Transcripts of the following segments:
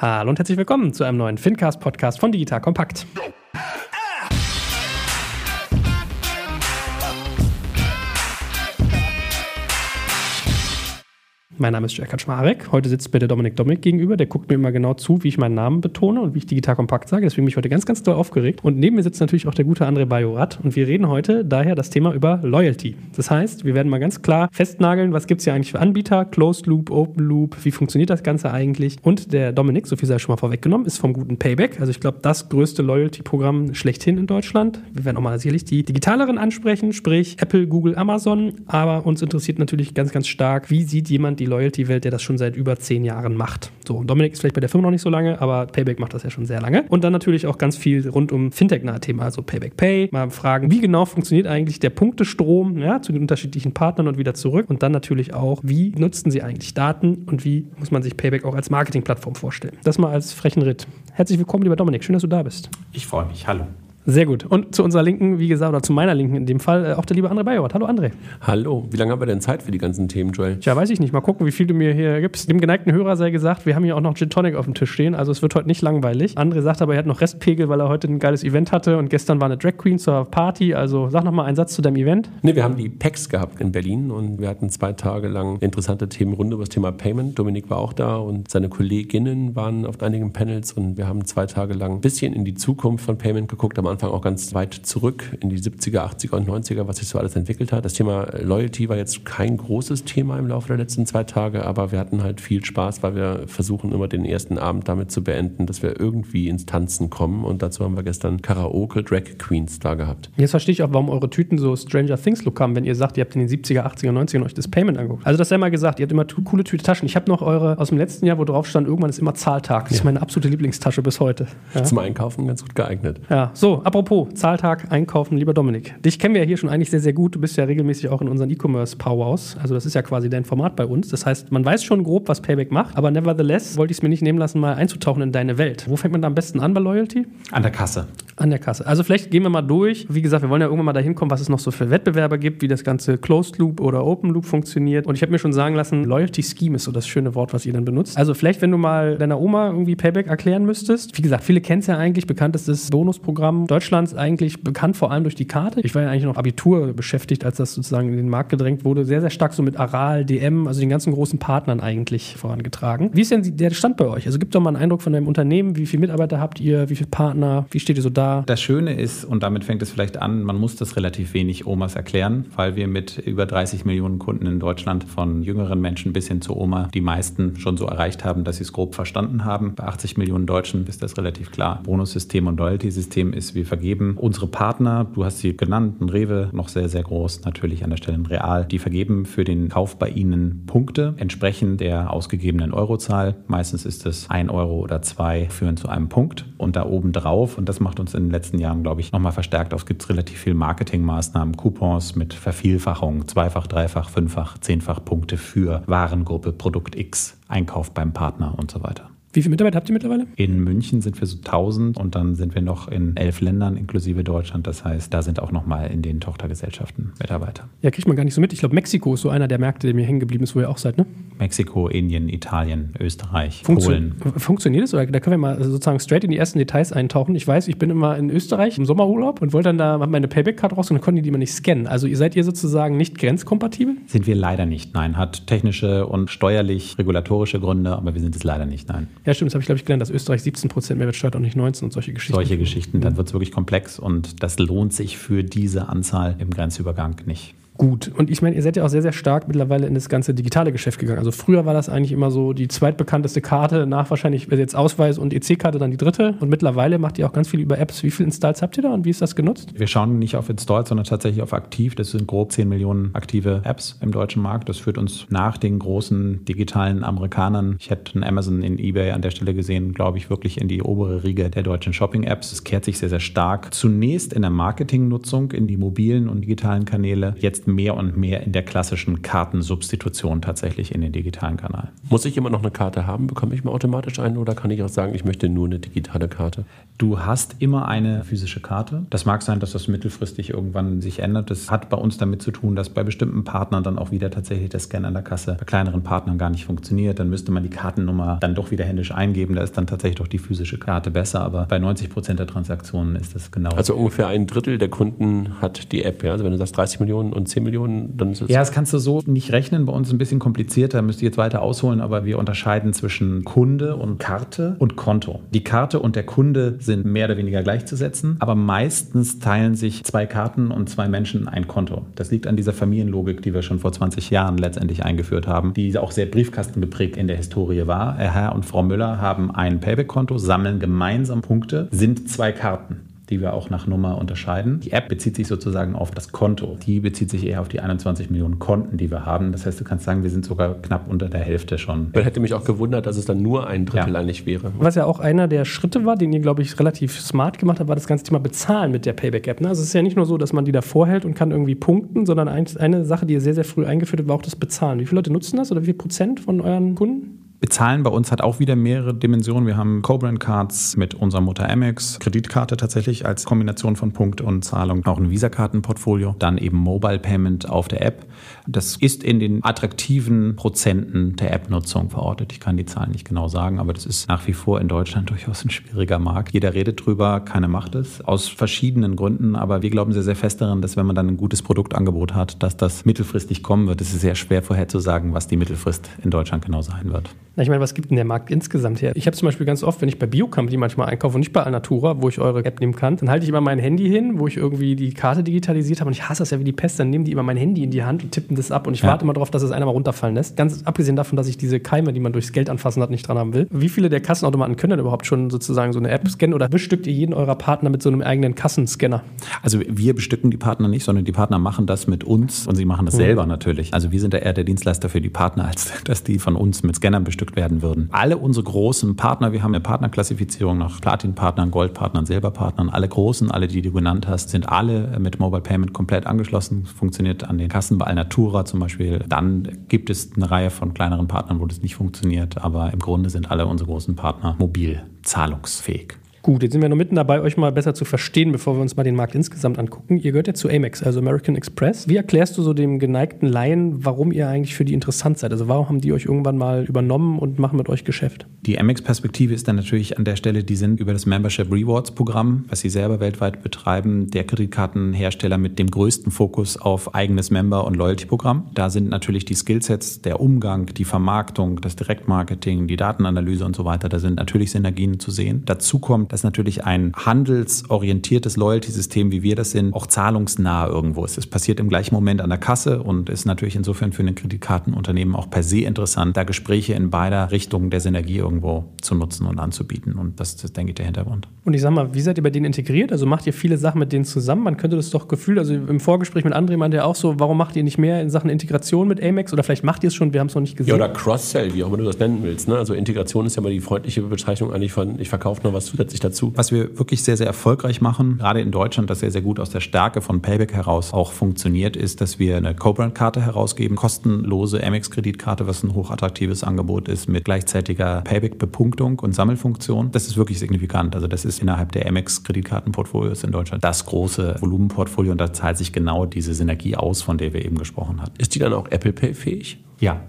Hallo und herzlich willkommen zu einem neuen Fincast-Podcast von Digital Kompakt. Mein Name ist Jack Kaczmarek. Heute sitzt mir der Dominik Dominik gegenüber. Der guckt mir immer genau zu, wie ich meinen Namen betone und wie ich digital kompakt sage. Deswegen bin ich heute ganz, ganz doll aufgeregt. Und neben mir sitzt natürlich auch der gute André Bajorat. Und wir reden heute daher das Thema über Loyalty. Das heißt, wir werden mal ganz klar festnageln, was gibt es hier eigentlich für Anbieter, Closed Loop, Open Loop, wie funktioniert das Ganze eigentlich. Und der Dominik, so viel sei schon mal vorweggenommen, ist vom guten Payback. Also ich glaube, das größte Loyalty-Programm schlechthin in Deutschland. Wir werden auch mal sicherlich die digitaleren ansprechen, sprich Apple, Google, Amazon. Aber uns interessiert natürlich ganz, ganz stark, wie sieht jemand die Loyalty-Welt, der das schon seit über zehn Jahren macht. So, Dominik ist vielleicht bei der Firma noch nicht so lange, aber Payback macht das ja schon sehr lange. Und dann natürlich auch ganz viel rund um Fintech-nahe Themen, also Payback Pay. Mal fragen, wie genau funktioniert eigentlich der Punktestrom ja, zu den unterschiedlichen Partnern und wieder zurück. Und dann natürlich auch, wie nutzen sie eigentlich Daten und wie muss man sich Payback auch als Marketingplattform vorstellen. Das mal als frechen Ritt. Herzlich willkommen, lieber Dominik. Schön, dass du da bist. Ich freue mich. Hallo. Sehr gut. Und zu unserer Linken, wie gesagt, oder zu meiner Linken in dem Fall, äh, auch der liebe André Bayrott. Hallo André. Hallo. Wie lange haben wir denn Zeit für die ganzen Themen, Joel? Tja, weiß ich nicht. Mal gucken, wie viel du mir hier gibst. Dem geneigten Hörer sei gesagt, wir haben hier auch noch Gin Tonic auf dem Tisch stehen, also es wird heute nicht langweilig. André sagt aber, er hat noch Restpegel, weil er heute ein geiles Event hatte und gestern war eine Drag Queen zur Party. Also sag noch mal einen Satz zu deinem Event. Ne, wir haben die PEX gehabt in Berlin und wir hatten zwei Tage lang interessante Themenrunde über das Thema Payment. Dominik war auch da und seine Kolleginnen waren auf einigen Panels und wir haben zwei Tage lang ein bisschen in die Zukunft von Payment geguckt, am Anfang auch ganz weit zurück in die 70er, 80er und 90er, was sich so alles entwickelt hat. Das Thema Loyalty war jetzt kein großes Thema im Laufe der letzten zwei Tage, aber wir hatten halt viel Spaß, weil wir versuchen immer den ersten Abend damit zu beenden, dass wir irgendwie ins Tanzen kommen und dazu haben wir gestern Karaoke Drag Queens da gehabt. Jetzt verstehe ich auch, warum eure Tüten so Stranger Things Look haben, wenn ihr sagt, ihr habt in den 70er, 80er, 90er euch das Payment angeguckt. Also das sei mal gesagt, ihr habt immer coole Tüte Taschen. Ich habe noch eure aus dem letzten Jahr, wo drauf stand, irgendwann ist immer Zahltag. Das ja. ist meine absolute Lieblingstasche bis heute. Ja. Zum Einkaufen ganz gut geeignet. Ja, so, apropos Zahltag, Einkaufen, lieber Dominik. Dich kennen wir ja hier schon eigentlich sehr, sehr gut. Du bist ja regelmäßig auch in unseren E-Commerce-Powwows. Also das ist ja quasi dein Format bei uns. Das heißt, man weiß schon grob, was Payback macht, aber nevertheless wollte ich es mir nicht nehmen lassen, mal einzutauchen in deine Welt. Wo fängt man da am besten an bei Loyalty? An der Kasse. An der Kasse. Also vielleicht gehen wir mal durch. Wie gesagt, wir wollen ja irgendwann mal dahin kommen, was es noch so für Wettbewerber gibt, wie das ganze Closed Loop oder Open Loop funktioniert. Und ich habe mir schon sagen lassen, Loyalty Scheme ist so das schöne Wort, was ihr dann benutzt. Also vielleicht, wenn du mal deiner Oma irgendwie Payback erklären müsstest. Wie gesagt, viele kennen es ja eigentlich. Bekanntestes Bonusprogramm Deutschlands eigentlich bekannt vor allem durch die Karte. Ich war ja eigentlich noch Abitur beschäftigt, als das sozusagen in den Markt gedrängt wurde. Sehr, sehr stark so mit Aral, DM, also den ganzen großen Partnern eigentlich vorangetragen. Wie ist denn der Stand bei euch? Also gibt doch mal einen Eindruck von deinem Unternehmen. Wie viele Mitarbeiter habt ihr? Wie viele Partner? Wie steht ihr so da? Das Schöne ist, und damit fängt es vielleicht an, man muss das relativ wenig Omas erklären, weil wir mit über 30 Millionen Kunden in Deutschland von jüngeren Menschen bis hin zu Oma die meisten schon so erreicht haben, dass sie es grob verstanden haben. Bei 80 Millionen Deutschen ist das relativ klar. Bonussystem und Loyalty-System ist, wir vergeben unsere Partner, du hast sie genannt, ein Rewe, noch sehr, sehr groß, natürlich an der Stelle ein Real, die vergeben für den Kauf bei ihnen Punkte entsprechend der ausgegebenen Eurozahl. Meistens ist es ein Euro oder zwei führen zu einem Punkt und da oben drauf, und das macht uns in den letzten Jahren, glaube ich, nochmal verstärkt aus, gibt es relativ viel Marketingmaßnahmen, Coupons mit Vervielfachung, zweifach, dreifach, fünffach, zehnfach Punkte für Warengruppe Produkt X, Einkauf beim Partner und so weiter. Wie viele Mitarbeiter habt ihr mittlerweile? In München sind wir so 1000 und dann sind wir noch in elf Ländern inklusive Deutschland. Das heißt, da sind auch nochmal in den Tochtergesellschaften Mitarbeiter. Ja, kriegt man gar nicht so mit. Ich glaube, Mexiko ist so einer der Märkte, der mir hängen geblieben ist, wo ihr auch seid, ne? Mexiko, Indien, Italien, Österreich, Funktio Polen. Funktioniert das? Oder da können wir mal sozusagen straight in die ersten Details eintauchen. Ich weiß, ich bin immer in Österreich im Sommerurlaub und wollte dann da meine Payback-Card raus und dann konnten die immer nicht scannen. Also ihr seid ihr sozusagen nicht grenzkompatibel? Sind wir leider nicht, nein. Hat technische und steuerlich regulatorische Gründe, aber wir sind es leider nicht, nein. Ja, stimmt, das habe ich, glaube ich, gelernt, dass Österreich 17% Mehrwertsteuer und nicht 19 und solche Geschichten. Solche Geschichten, dann wird es wirklich komplex und das lohnt sich für diese Anzahl im Grenzübergang nicht gut. Und ich meine, ihr seid ja auch sehr, sehr stark mittlerweile in das ganze digitale Geschäft gegangen. Also früher war das eigentlich immer so die zweitbekannteste Karte, nach wahrscheinlich jetzt Ausweis und EC-Karte dann die dritte. Und mittlerweile macht ihr auch ganz viel über Apps. Wie viele Installs habt ihr da und wie ist das genutzt? Wir schauen nicht auf Installs, sondern tatsächlich auf aktiv. Das sind grob 10 Millionen aktive Apps im deutschen Markt. Das führt uns nach den großen digitalen Amerikanern. Ich hätte Amazon in eBay an der Stelle gesehen, glaube ich, wirklich in die obere Riege der deutschen Shopping-Apps. Es kehrt sich sehr, sehr stark zunächst in der Marketingnutzung in die mobilen und digitalen Kanäle. Jetzt mehr und mehr in der klassischen Kartensubstitution tatsächlich in den digitalen Kanal. Muss ich immer noch eine Karte haben? Bekomme ich mal automatisch eine oder kann ich auch sagen, ich möchte nur eine digitale Karte? Du hast immer eine physische Karte. Das mag sein, dass das mittelfristig irgendwann sich ändert. Das hat bei uns damit zu tun, dass bei bestimmten Partnern dann auch wieder tatsächlich der Scan an der Kasse bei kleineren Partnern gar nicht funktioniert. Dann müsste man die Kartennummer dann doch wieder händisch eingeben. Da ist dann tatsächlich doch die physische Karte besser. Aber bei 90 Prozent der Transaktionen ist das genau. Also ungefähr ein Drittel der Kunden hat die App. Ja? Also wenn du sagst 30 Millionen und 10 Millionen, dann ist es. Ja, das kannst du so nicht rechnen. Bei uns ein bisschen komplizierter. Müsste ich jetzt weiter ausholen. Aber wir unterscheiden zwischen Kunde und Karte und Konto. Die Karte und der Kunde sind mehr oder weniger gleichzusetzen. Aber meistens teilen sich zwei Karten und zwei Menschen ein Konto. Das liegt an dieser Familienlogik, die wir schon vor 20 Jahren letztendlich eingeführt haben, die auch sehr briefkastengeprägt in der Historie war. Herr und Frau Müller haben ein Payback-Konto, sammeln gemeinsam Punkte, sind zwei Karten die wir auch nach Nummer unterscheiden. Die App bezieht sich sozusagen auf das Konto. Die bezieht sich eher auf die 21 Millionen Konten, die wir haben. Das heißt, du kannst sagen, wir sind sogar knapp unter der Hälfte schon. Man hätte mich auch gewundert, dass es dann nur ein Drittel ja. eigentlich wäre. Was ja auch einer der Schritte war, den ihr, glaube ich, relativ smart gemacht habt, war das ganze Thema Bezahlen mit der Payback-App. Ne? Also es ist ja nicht nur so, dass man die da vorhält und kann irgendwie punkten, sondern eine Sache, die ihr sehr, sehr früh eingeführt habt, war auch das Bezahlen. Wie viele Leute nutzen das oder wie viel Prozent von euren Kunden? Bezahlen bei uns hat auch wieder mehrere Dimensionen. Wir haben Co-Brand Cards mit unserer Mutter Amex, Kreditkarte tatsächlich als Kombination von Punkt und Zahlung, auch ein Visa-Kartenportfolio, dann eben Mobile Payment auf der App. Das ist in den attraktiven Prozenten der App-Nutzung verortet. Ich kann die Zahlen nicht genau sagen, aber das ist nach wie vor in Deutschland durchaus ein schwieriger Markt. Jeder redet drüber, keiner macht es aus verschiedenen Gründen, aber wir glauben sehr, sehr fest daran, dass wenn man dann ein gutes Produktangebot hat, dass das mittelfristig kommen wird. Es ist sehr schwer vorherzusagen, was die Mittelfrist in Deutschland genau sein wird. Na, ich meine, was gibt denn der Markt insgesamt her? Ich habe zum Beispiel ganz oft, wenn ich bei Biocompany manchmal einkaufe und nicht bei Alnatura, wo ich eure App nehmen kann, dann halte ich immer mein Handy hin, wo ich irgendwie die Karte digitalisiert habe und ich hasse das ja wie die Pest, dann nehmen die immer mein Handy in die Hand und tippen das ab und ich ja. warte immer darauf, dass es einer mal runterfallen lässt. Ganz abgesehen davon, dass ich diese Keime, die man durchs Geld anfassen hat, nicht dran haben will. Wie viele der Kassenautomaten können denn überhaupt schon sozusagen so eine App scannen oder bestückt ihr jeden eurer Partner mit so einem eigenen Kassenscanner? Also wir bestücken die Partner nicht, sondern die Partner machen das mit uns und sie machen das mhm. selber natürlich. Also wir sind da eher der Dienstleister für die Partner, als dass die von uns mit Scannern bestückt werden würden. Alle alle unsere großen Partner, wir haben eine Partnerklassifizierung nach Platin-Partnern, Gold-Partnern, Silberpartnern, alle großen, alle, die du genannt hast, sind alle mit Mobile Payment komplett angeschlossen, funktioniert an den Kassen bei Alnatura zum Beispiel. Dann gibt es eine Reihe von kleineren Partnern, wo das nicht funktioniert, aber im Grunde sind alle unsere großen Partner mobil zahlungsfähig. Gut, jetzt sind wir noch mitten dabei, euch mal besser zu verstehen, bevor wir uns mal den Markt insgesamt angucken. Ihr gehört ja zu Amex, also American Express. Wie erklärst du so dem geneigten Laien, warum ihr eigentlich für die interessant seid? Also warum haben die euch irgendwann mal übernommen und machen mit euch Geschäft? Die Amex-Perspektive ist dann natürlich an der Stelle, die sind über das Membership Rewards Programm, was sie selber weltweit betreiben, der Kreditkartenhersteller mit dem größten Fokus auf eigenes Member- und Loyalty-Programm. Da sind natürlich die Skillsets, der Umgang, die Vermarktung, das Direktmarketing, die Datenanalyse und so weiter, da sind natürlich Synergien zu sehen. Dazu kommt, dass dass natürlich ein handelsorientiertes Loyalty-System, wie wir das sind, auch zahlungsnah irgendwo ist. Es passiert im gleichen Moment an der Kasse und ist natürlich insofern für ein Kreditkartenunternehmen auch per se interessant, da Gespräche in beider Richtungen der Synergie irgendwo zu nutzen und anzubieten. Und das ist, denke ich, der Hintergrund. Und ich sag mal, wie seid ihr bei denen integriert? Also macht ihr viele Sachen mit denen zusammen? Man könnte das doch gefühlt, also im Vorgespräch mit André meinte er auch so, warum macht ihr nicht mehr in Sachen Integration mit Amex? Oder vielleicht macht ihr es schon, wir haben es noch nicht gesehen. Ja, oder Cross-Sell, wie auch immer du das nennen willst. Ne? Also Integration ist ja mal die freundliche Bezeichnung eigentlich von, ich verkaufe noch was zusätzlich dazu. Was wir wirklich sehr, sehr erfolgreich machen, gerade in Deutschland, das sehr, sehr gut aus der Stärke von Payback heraus auch funktioniert, ist, dass wir eine Co-Brand-Karte herausgeben, kostenlose Amex-Kreditkarte, was ein hochattraktives Angebot ist, mit gleichzeitiger Payback-Bepunktung und Sammelfunktion. Das ist wirklich signifikant. Also das ist innerhalb der Amex-Kreditkartenportfolios in Deutschland das große Volumenportfolio und da zahlt sich genau diese Synergie aus, von der wir eben gesprochen hatten. Ist die dann auch Apple Pay fähig? Ja.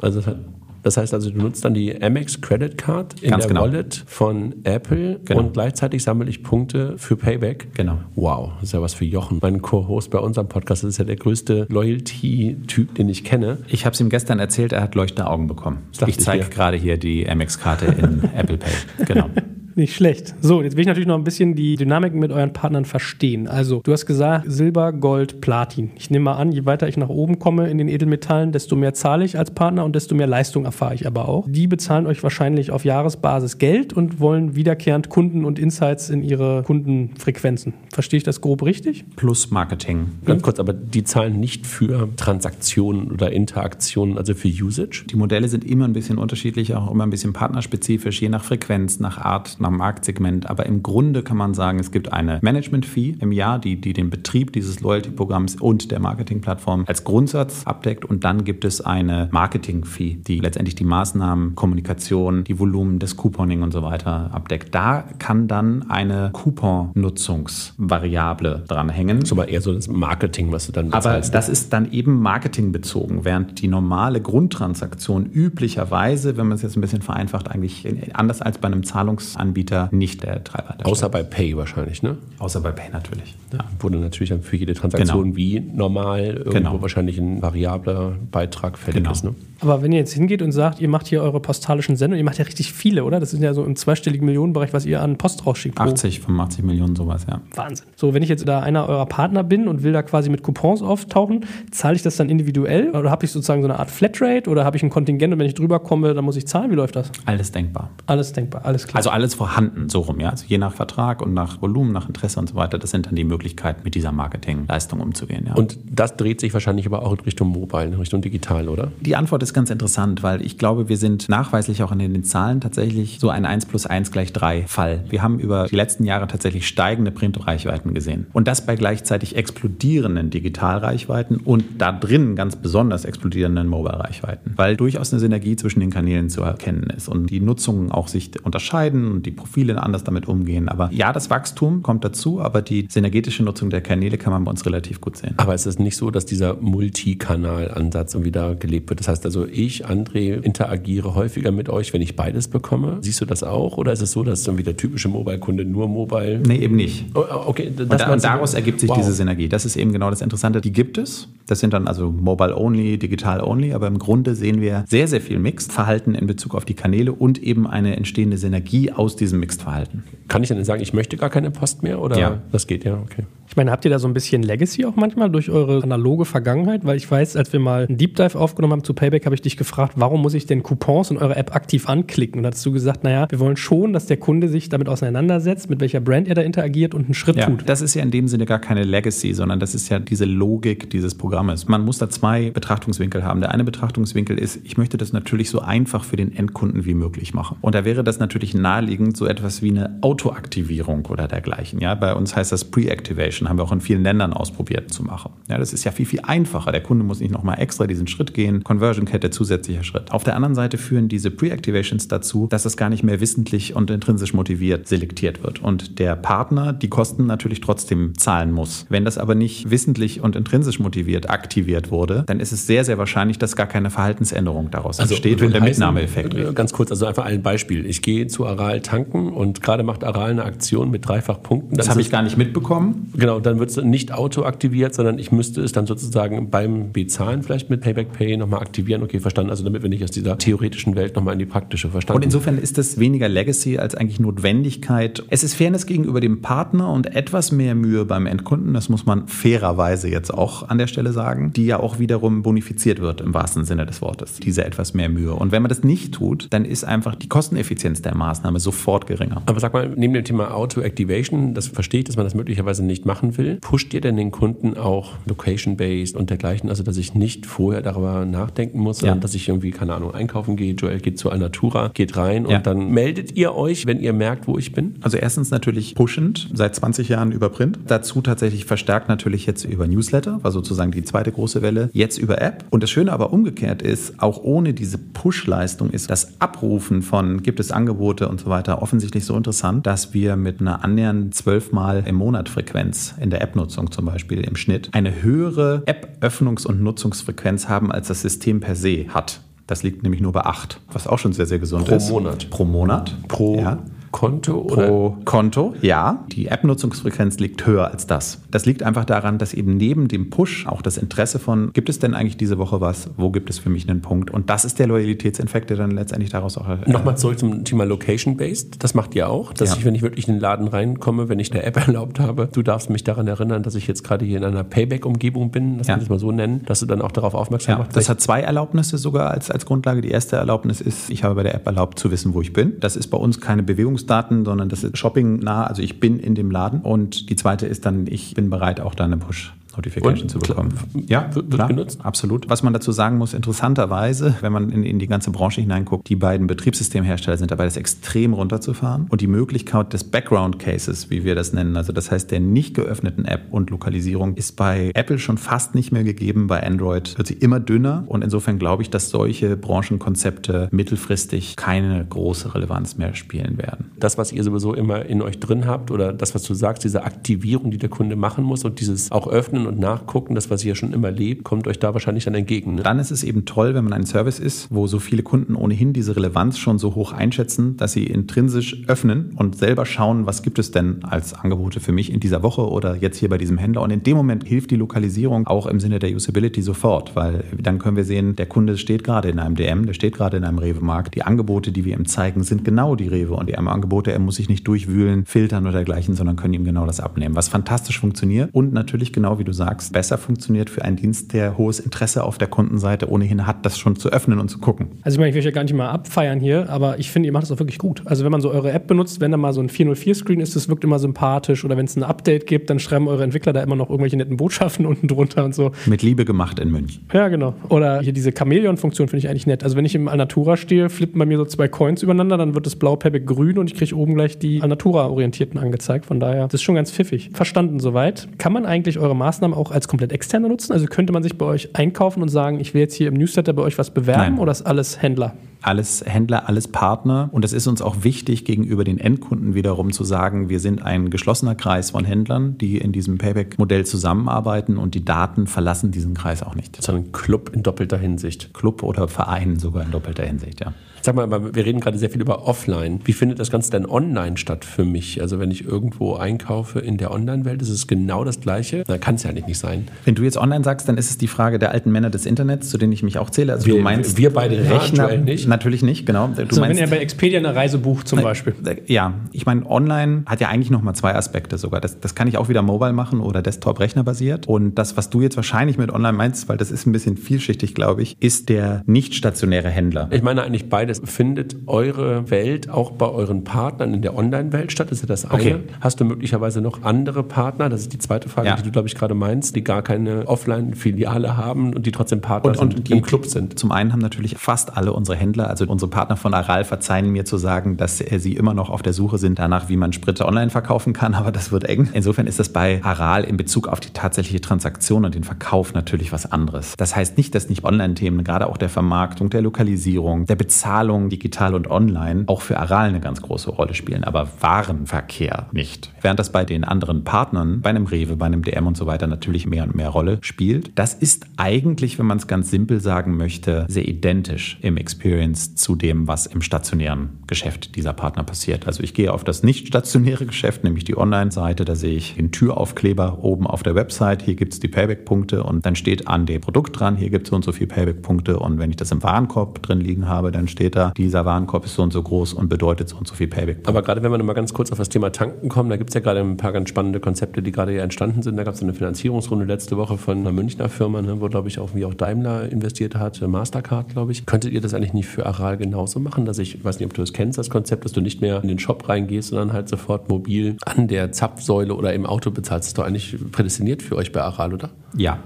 Also das hat das heißt also, du nutzt dann die Amex Credit Card in Ganz der genau. Wallet von Apple genau. und gleichzeitig sammle ich Punkte für Payback. Genau. Wow, das ist ja was für Jochen. Mein Co-Host bei unserem Podcast das ist ja der größte Loyalty-Typ, den ich kenne. Ich habe es ihm gestern erzählt, er hat leuchtende Augen bekommen. Ich zeige gerade hier die Amex-Karte in Apple Pay. Genau. Nicht schlecht. So, jetzt will ich natürlich noch ein bisschen die Dynamiken mit euren Partnern verstehen. Also, du hast gesagt, Silber, Gold, Platin. Ich nehme mal an, je weiter ich nach oben komme in den Edelmetallen, desto mehr zahle ich als Partner und desto mehr Leistung erfahre ich aber auch. Die bezahlen euch wahrscheinlich auf Jahresbasis Geld und wollen wiederkehrend Kunden und Insights in ihre Kundenfrequenzen. Verstehe ich das grob richtig? Plus Marketing. Ganz kurz, aber die zahlen nicht für Transaktionen oder Interaktionen, also für Usage? Die Modelle sind immer ein bisschen unterschiedlich, auch immer ein bisschen partnerspezifisch, je nach Frequenz, nach Art, nach Marktsegment, aber im Grunde kann man sagen, es gibt eine Management-Fee im Jahr, die, die den Betrieb dieses Loyalty-Programms und der Marketing-Plattform als Grundsatz abdeckt und dann gibt es eine Marketing-Fee, die letztendlich die Maßnahmen, Kommunikation, die Volumen des Couponing und so weiter abdeckt. Da kann dann eine Coupon-Nutzungsvariable dranhängen. Das ist aber eher so das Marketing, was du dann Aber das ist dann eben marketingbezogen, während die normale Grundtransaktion üblicherweise, wenn man es jetzt ein bisschen vereinfacht, eigentlich anders als bei einem Zahlungsanbieter nicht der Treiber darstellt. Außer bei Pay wahrscheinlich, ne? Außer bei Pay natürlich. Ja. Wo dann natürlich dann für jede Transaktion Genau. wie normal irgendwo Genau. wahrscheinlich ein variabler Beitrag fällig Genau. ist, ne? Aber wenn ihr jetzt hingeht und sagt, ihr macht hier eure postalischen Sendungen, ihr macht ja richtig viele, oder? Das sind ja so im zweistelligen Millionenbereich, was ihr an Post rausschickt. pro- 80, 85 Millionen sowas, ja. Wahnsinn. So, wenn ich jetzt da einer eurer Partner bin und will da quasi mit Coupons auftauchen, zahle ich das dann individuell oder habe ich sozusagen so eine Art Flatrate oder habe ich ein Kontingent und wenn ich drüber komme, dann muss ich zahlen? Wie läuft das? Alles denkbar. Alles denkbar, alles klar. Also alles vorhanden, so rum, ja. Also je nach Vertrag und nach Volumen, nach Interesse und so weiter, das sind dann die Möglichkeiten, mit dieser Marketingleistung umzugehen, ja. Und das dreht sich wahrscheinlich aber auch in Richtung Mobile, in Richtung digital, oder? Die Antwort ist ganz interessant, weil ich glaube, wir sind nachweislich auch in den Zahlen tatsächlich so ein 1 plus 1 gleich 3 Fall. Wir haben über die letzten Jahre tatsächlich steigende Printreichweiten gesehen. Und das bei gleichzeitig explodierenden Digitalreichweiten und da drin ganz besonders explodierenden Mobile-Reichweiten. Weil durchaus eine Synergie zwischen den Kanälen zu erkennen ist und die Nutzungen auch sich unterscheiden und die Profile anders damit umgehen. Aber ja, das Wachstum kommt dazu, aber die synergetische Nutzung der Kanäle kann man bei uns relativ gut sehen. Aber es ist nicht so, dass dieser Multikanal-Ansatz irgendwie da gelebt wird. Das heißt also, ich, André, interagiere häufiger mit euch, wenn ich beides bekomme. Siehst du das auch? Oder ist es so, dass irgendwie der typische Mobile-Kunde nur Mobile. Nee, eben nicht. Oh, okay, das Und, da, und daraus ergibt sich Wow. diese Synergie. Das ist eben genau das Interessante. Die gibt es. Das sind dann also Mobile-Only, Digital-Only. Aber im Grunde sehen wir sehr, sehr viel Mixed-Verhalten in Bezug auf die Kanäle und eben eine entstehende Synergie aus diesem Mixed-Verhalten. Kann ich dann sagen, ich möchte gar keine Post mehr? Oder Ja. das geht ja, okay. Ich meine, habt ihr da so ein bisschen Legacy auch manchmal durch eure analoge Vergangenheit? Weil ich weiß, als wir mal einen Deep Dive aufgenommen haben zu Payback, habe ich dich gefragt, warum muss ich denn Coupons in eurer App aktiv anklicken? Und da hast du gesagt, naja, wir wollen schon, dass der Kunde sich damit auseinandersetzt, mit welcher Brand er da interagiert und einen Schritt Ja, tut. das ist ja in dem Sinne gar keine Legacy, sondern das ist ja diese Logik dieses Programmes. Man muss da zwei Betrachtungswinkel haben. Der eine Betrachtungswinkel ist, ich möchte das natürlich so einfach für den Endkunden wie möglich machen. Und da wäre das natürlich naheliegend, so etwas wie eine Autoaktivierung oder dergleichen. Ja, bei uns heißt das Pre-Activation, haben wir auch in vielen Ländern ausprobiert zu machen. Ja, das ist ja viel, viel einfacher. Der Kunde muss nicht nochmal extra diesen Schritt gehen. Conversion-Kette, zusätzlicher Schritt. Auf der anderen Seite führen diese Pre-Activations dazu, dass das gar nicht mehr wissentlich und intrinsisch motiviert selektiert wird. Und der Partner die Kosten natürlich trotzdem zahlen muss. Wenn das aber nicht wissentlich und intrinsisch motiviert aktiviert wurde, dann ist es sehr, sehr wahrscheinlich, dass gar keine Verhaltensänderung daraus entsteht will und der heißen, Mitnahmeeffekt äh. Ganz kurz, also einfach ein Beispiel. Ich gehe zu Aral tanken und gerade macht Aral eine Aktion mit dreifach Punkten. Das habe ich gar nicht mitbekommen. Genau, dann wird es nicht auto aktiviert, sondern ich müsste es dann sozusagen beim Bezahlen vielleicht mit Payback Pay nochmal aktivieren. Okay, verstanden. Also damit wir nicht aus dieser theoretischen Welt nochmal in die praktische verstanden. Und insofern ist das weniger Legacy als eigentlich Notwendigkeit. Es ist Fairness gegenüber dem Partner und etwas mehr Mühe beim Endkunden. Das muss man fairerweise jetzt auch an der Stelle sagen, die ja auch wiederum bonifiziert wird im wahrsten Sinne des Wortes. Diese etwas mehr Mühe. Und wenn man das nicht tut, dann ist einfach die Kosteneffizienz der Maßnahme sofort geringer. Aber sag mal, neben dem Thema Auto-Activation, das verstehe ich, dass man das möglicherweise nicht machen will. Pusht ihr denn den Kunden auch location-based und dergleichen? Also, dass ich nicht vorher darüber nachdenken muss, sondern Ja. dass ich irgendwie, keine Ahnung, einkaufen gehe. Joel geht zu Alnatura, geht rein Ja. und dann meldet ihr euch, wenn ihr merkt, wo ich bin? Also erstens natürlich pushend, seit 20 Jahren über Print. Dazu tatsächlich verstärkt natürlich jetzt über Newsletter, war sozusagen die zweite große Welle, jetzt über App. Und das Schöne aber umgekehrt ist, auch ohne diese Push-Leistung ist das Abrufen von gibt es Angebote und so weiter offensichtlich so interessant, dass wir mit einer annähernd zwölfmal im Monat Frequenz in der App-Nutzung zum Beispiel im Schnitt eine höhere App-Öffnungs- und Nutzungsfrequenz haben, als das System per se hat. Das liegt nämlich nur bei 8, was auch schon sehr, sehr gesund Pro ist. Monat. Pro Monat. Pro Ja. Konto oder? Pro Konto, ja. Die App-Nutzungsfrequenz liegt höher als das. Das liegt einfach daran, dass eben neben dem Push auch das Interesse von, gibt es denn eigentlich diese Woche was? Wo gibt es für mich einen Punkt? Und das ist der Loyalitätseffekt, der dann letztendlich daraus auch. Äh, Nochmal zurück zum Thema Location-Based. Das macht ihr auch, dass Ja. ich, wenn ich wirklich in den Laden reinkomme, wenn ich eine App erlaubt habe, du darfst mich daran erinnern, dass ich jetzt gerade hier in einer Payback-Umgebung bin, lass Ja. das mal so nennen, dass du dann auch darauf aufmerksam Ja, machst. das hat zwei Erlaubnisse sogar als, als Grundlage. Die erste Erlaubnis ist, ich habe bei der App erlaubt zu wissen, wo ich bin. Das ist bei uns keine Bewegungsdaten, sondern das ist Shopping nah, also ich bin in dem Laden. Und die zweite ist dann, ich bin bereit, auch da eine Push Notification Und? zu bekommen. Ja, wird klar, genutzt? Absolut. Was man dazu sagen muss, interessanterweise, wenn man in, in die ganze Branche hineinguckt, die beiden Betriebssystemhersteller sind dabei, das extrem runterzufahren und die Möglichkeit des Background Cases, wie wir das nennen, also das heißt der nicht geöffneten App und Lokalisierung, ist bei Apple schon fast nicht mehr gegeben. Bei Android wird sie immer dünner und insofern glaube ich, dass solche Branchenkonzepte mittelfristig keine große Relevanz mehr spielen werden. Das, was ihr sowieso immer in euch drin habt oder das, was du sagst, diese Aktivierung, die der Kunde machen muss und dieses auch öffnen und nachgucken, das, was ihr schon immer lebt, kommt euch da wahrscheinlich dann entgegen. Ne? Dann ist es eben toll, wenn man ein Service ist, wo so viele Kunden ohnehin diese Relevanz schon so hoch einschätzen, dass sie intrinsisch öffnen und selber schauen, was gibt es denn als Angebote für mich in dieser Woche oder jetzt hier bei diesem Händler. Und in dem Moment hilft die Lokalisierung auch im Sinne der Usability sofort, weil dann können wir sehen, der Kunde steht gerade in einem DM, der steht gerade in einem Rewe-Markt. Die Angebote, die wir ihm zeigen, sind genau die Rewe und die Angebote, er muss sich nicht durchwühlen, filtern oder dergleichen, sondern können ihm genau das abnehmen, was fantastisch funktioniert und natürlich genau wie du sagst, besser funktioniert für einen Dienst, der hohes Interesse auf der Kundenseite ohnehin hat, das schon zu öffnen und zu gucken. Also ich meine, ich will euch ja gar nicht mal abfeiern hier, aber ich finde, ihr macht das auch wirklich gut. Also wenn man so eure App benutzt, wenn da mal so ein 404-Screen ist, das wirkt immer sympathisch oder wenn es ein Update gibt, dann schreiben eure Entwickler da immer noch irgendwelche netten Botschaften unten drunter und so. Mit Liebe gemacht in München. Ja, genau. Oder hier diese Chamäleon-Funktion finde ich eigentlich nett. Also wenn ich im Alnatura stehe, flippen bei mir so zwei Coins übereinander, dann wird das blau Pebble grün und ich kriege oben gleich die Alnatura-Orientierten angezeigt. Von daher, das ist schon ganz pfiffig. Verstanden soweit. Kann man eigentlich eure Maßnahmen auch als komplett externe nutzen? Also könnte man sich bei euch einkaufen und sagen, ich will jetzt hier im Newsletter bei euch was bewerben Nein. oder ist alles Händler? alles Händler, alles Partner. Und es ist uns auch wichtig, gegenüber den Endkunden wiederum zu sagen, wir sind ein geschlossener Kreis von Händlern, die in diesem Payback-Modell zusammenarbeiten und die Daten verlassen diesen Kreis auch nicht. Das ist ein Club in doppelter Hinsicht. Club oder Verein sogar in doppelter Hinsicht, ja. Sag mal, aber wir reden gerade sehr viel über Offline. Wie findet das Ganze denn online statt für mich? Also wenn ich irgendwo einkaufe in der Online-Welt, ist es genau das Gleiche? Na, kann es ja eigentlich nicht sein. Wenn du jetzt online sagst, dann ist es die Frage der alten Männer des Internets, zu denen ich mich auch zähle. Also Wir- du meinst wir beide ja, Rechner aktuell nicht. Natürlich nicht, genau. Du Also wenn meinst, ihr bei Expedia eine Reise bucht zum Beispiel. Ja, ich meine, online hat ja eigentlich nochmal zwei Aspekte sogar. Das, das kann ich auch wieder mobile machen oder Desktop-Rechner basiert. Und das, was du jetzt wahrscheinlich mit online meinst, weil das ist ein bisschen vielschichtig, glaube ich, ist der nicht stationäre Händler. Ich meine eigentlich beides. Findet eure Welt auch bei euren Partnern in der Online-Welt statt? Das ist ja das eine. Okay. Hast du möglicherweise noch andere Partner? Das ist die zweite Frage, Ja. die du, glaube ich, gerade meinst, die gar keine Offline-Filiale haben und die trotzdem Partner Und, und sind, die im Club sind. Zum einen haben natürlich fast alle unsere Händler, also unsere Partner von Aral, verzeihen mir zu sagen, dass äh, sie immer noch auf der Suche sind danach, wie man Sprit online verkaufen kann, aber das wird eng. Insofern ist das bei Aral in Bezug auf die tatsächliche Transaktion und den Verkauf natürlich was anderes. Das heißt nicht, dass nicht Online-Themen, gerade auch der Vermarktung, der Lokalisierung, der Bezahlung digital und online auch für Aral eine ganz große Rolle spielen, aber Warenverkehr nicht. Während das bei den anderen Partnern, bei einem Rewe, bei einem DM und so weiter natürlich mehr und mehr Rolle spielt. Das ist eigentlich, wenn man es ganz simpel sagen möchte, sehr identisch im Experience zu dem, was im stationären Geschäft dieser Partner passiert. Also ich gehe auf das nicht stationäre Geschäft, nämlich die Online-Seite, da sehe ich den Türaufkleber oben auf der Website, hier gibt es die Payback-Punkte und dann steht an dem Produkt dran, hier gibt es so und so viele Payback-Punkte und wenn ich das im Warenkorb drin liegen habe, dann steht da, dieser Warenkorb ist so und so groß und bedeutet so und so viel Payback-Punkte. Aber gerade wenn wir noch mal ganz kurz auf das Thema Tanken kommen, da gibt es ja gerade ein paar ganz spannende Konzepte, die gerade ja entstanden sind. Da gab es eine Finanzierungsrunde letzte Woche von einer Münchner Firma, ne, wo, glaube ich, auch, wie auch Daimler investiert hat, äh, Mastercard, glaube ich. Könntet ihr das eigentlich nicht für Aral genauso machen, dass ich, ich weiß nicht, ob du das kennst, das Konzept, dass du nicht mehr in den Shop reingehst, sondern halt sofort mobil an der Zapfsäule oder im Auto bezahlst? Das ist doch eigentlich prädestiniert für euch bei Aral, oder? Ja,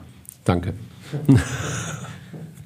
Danke.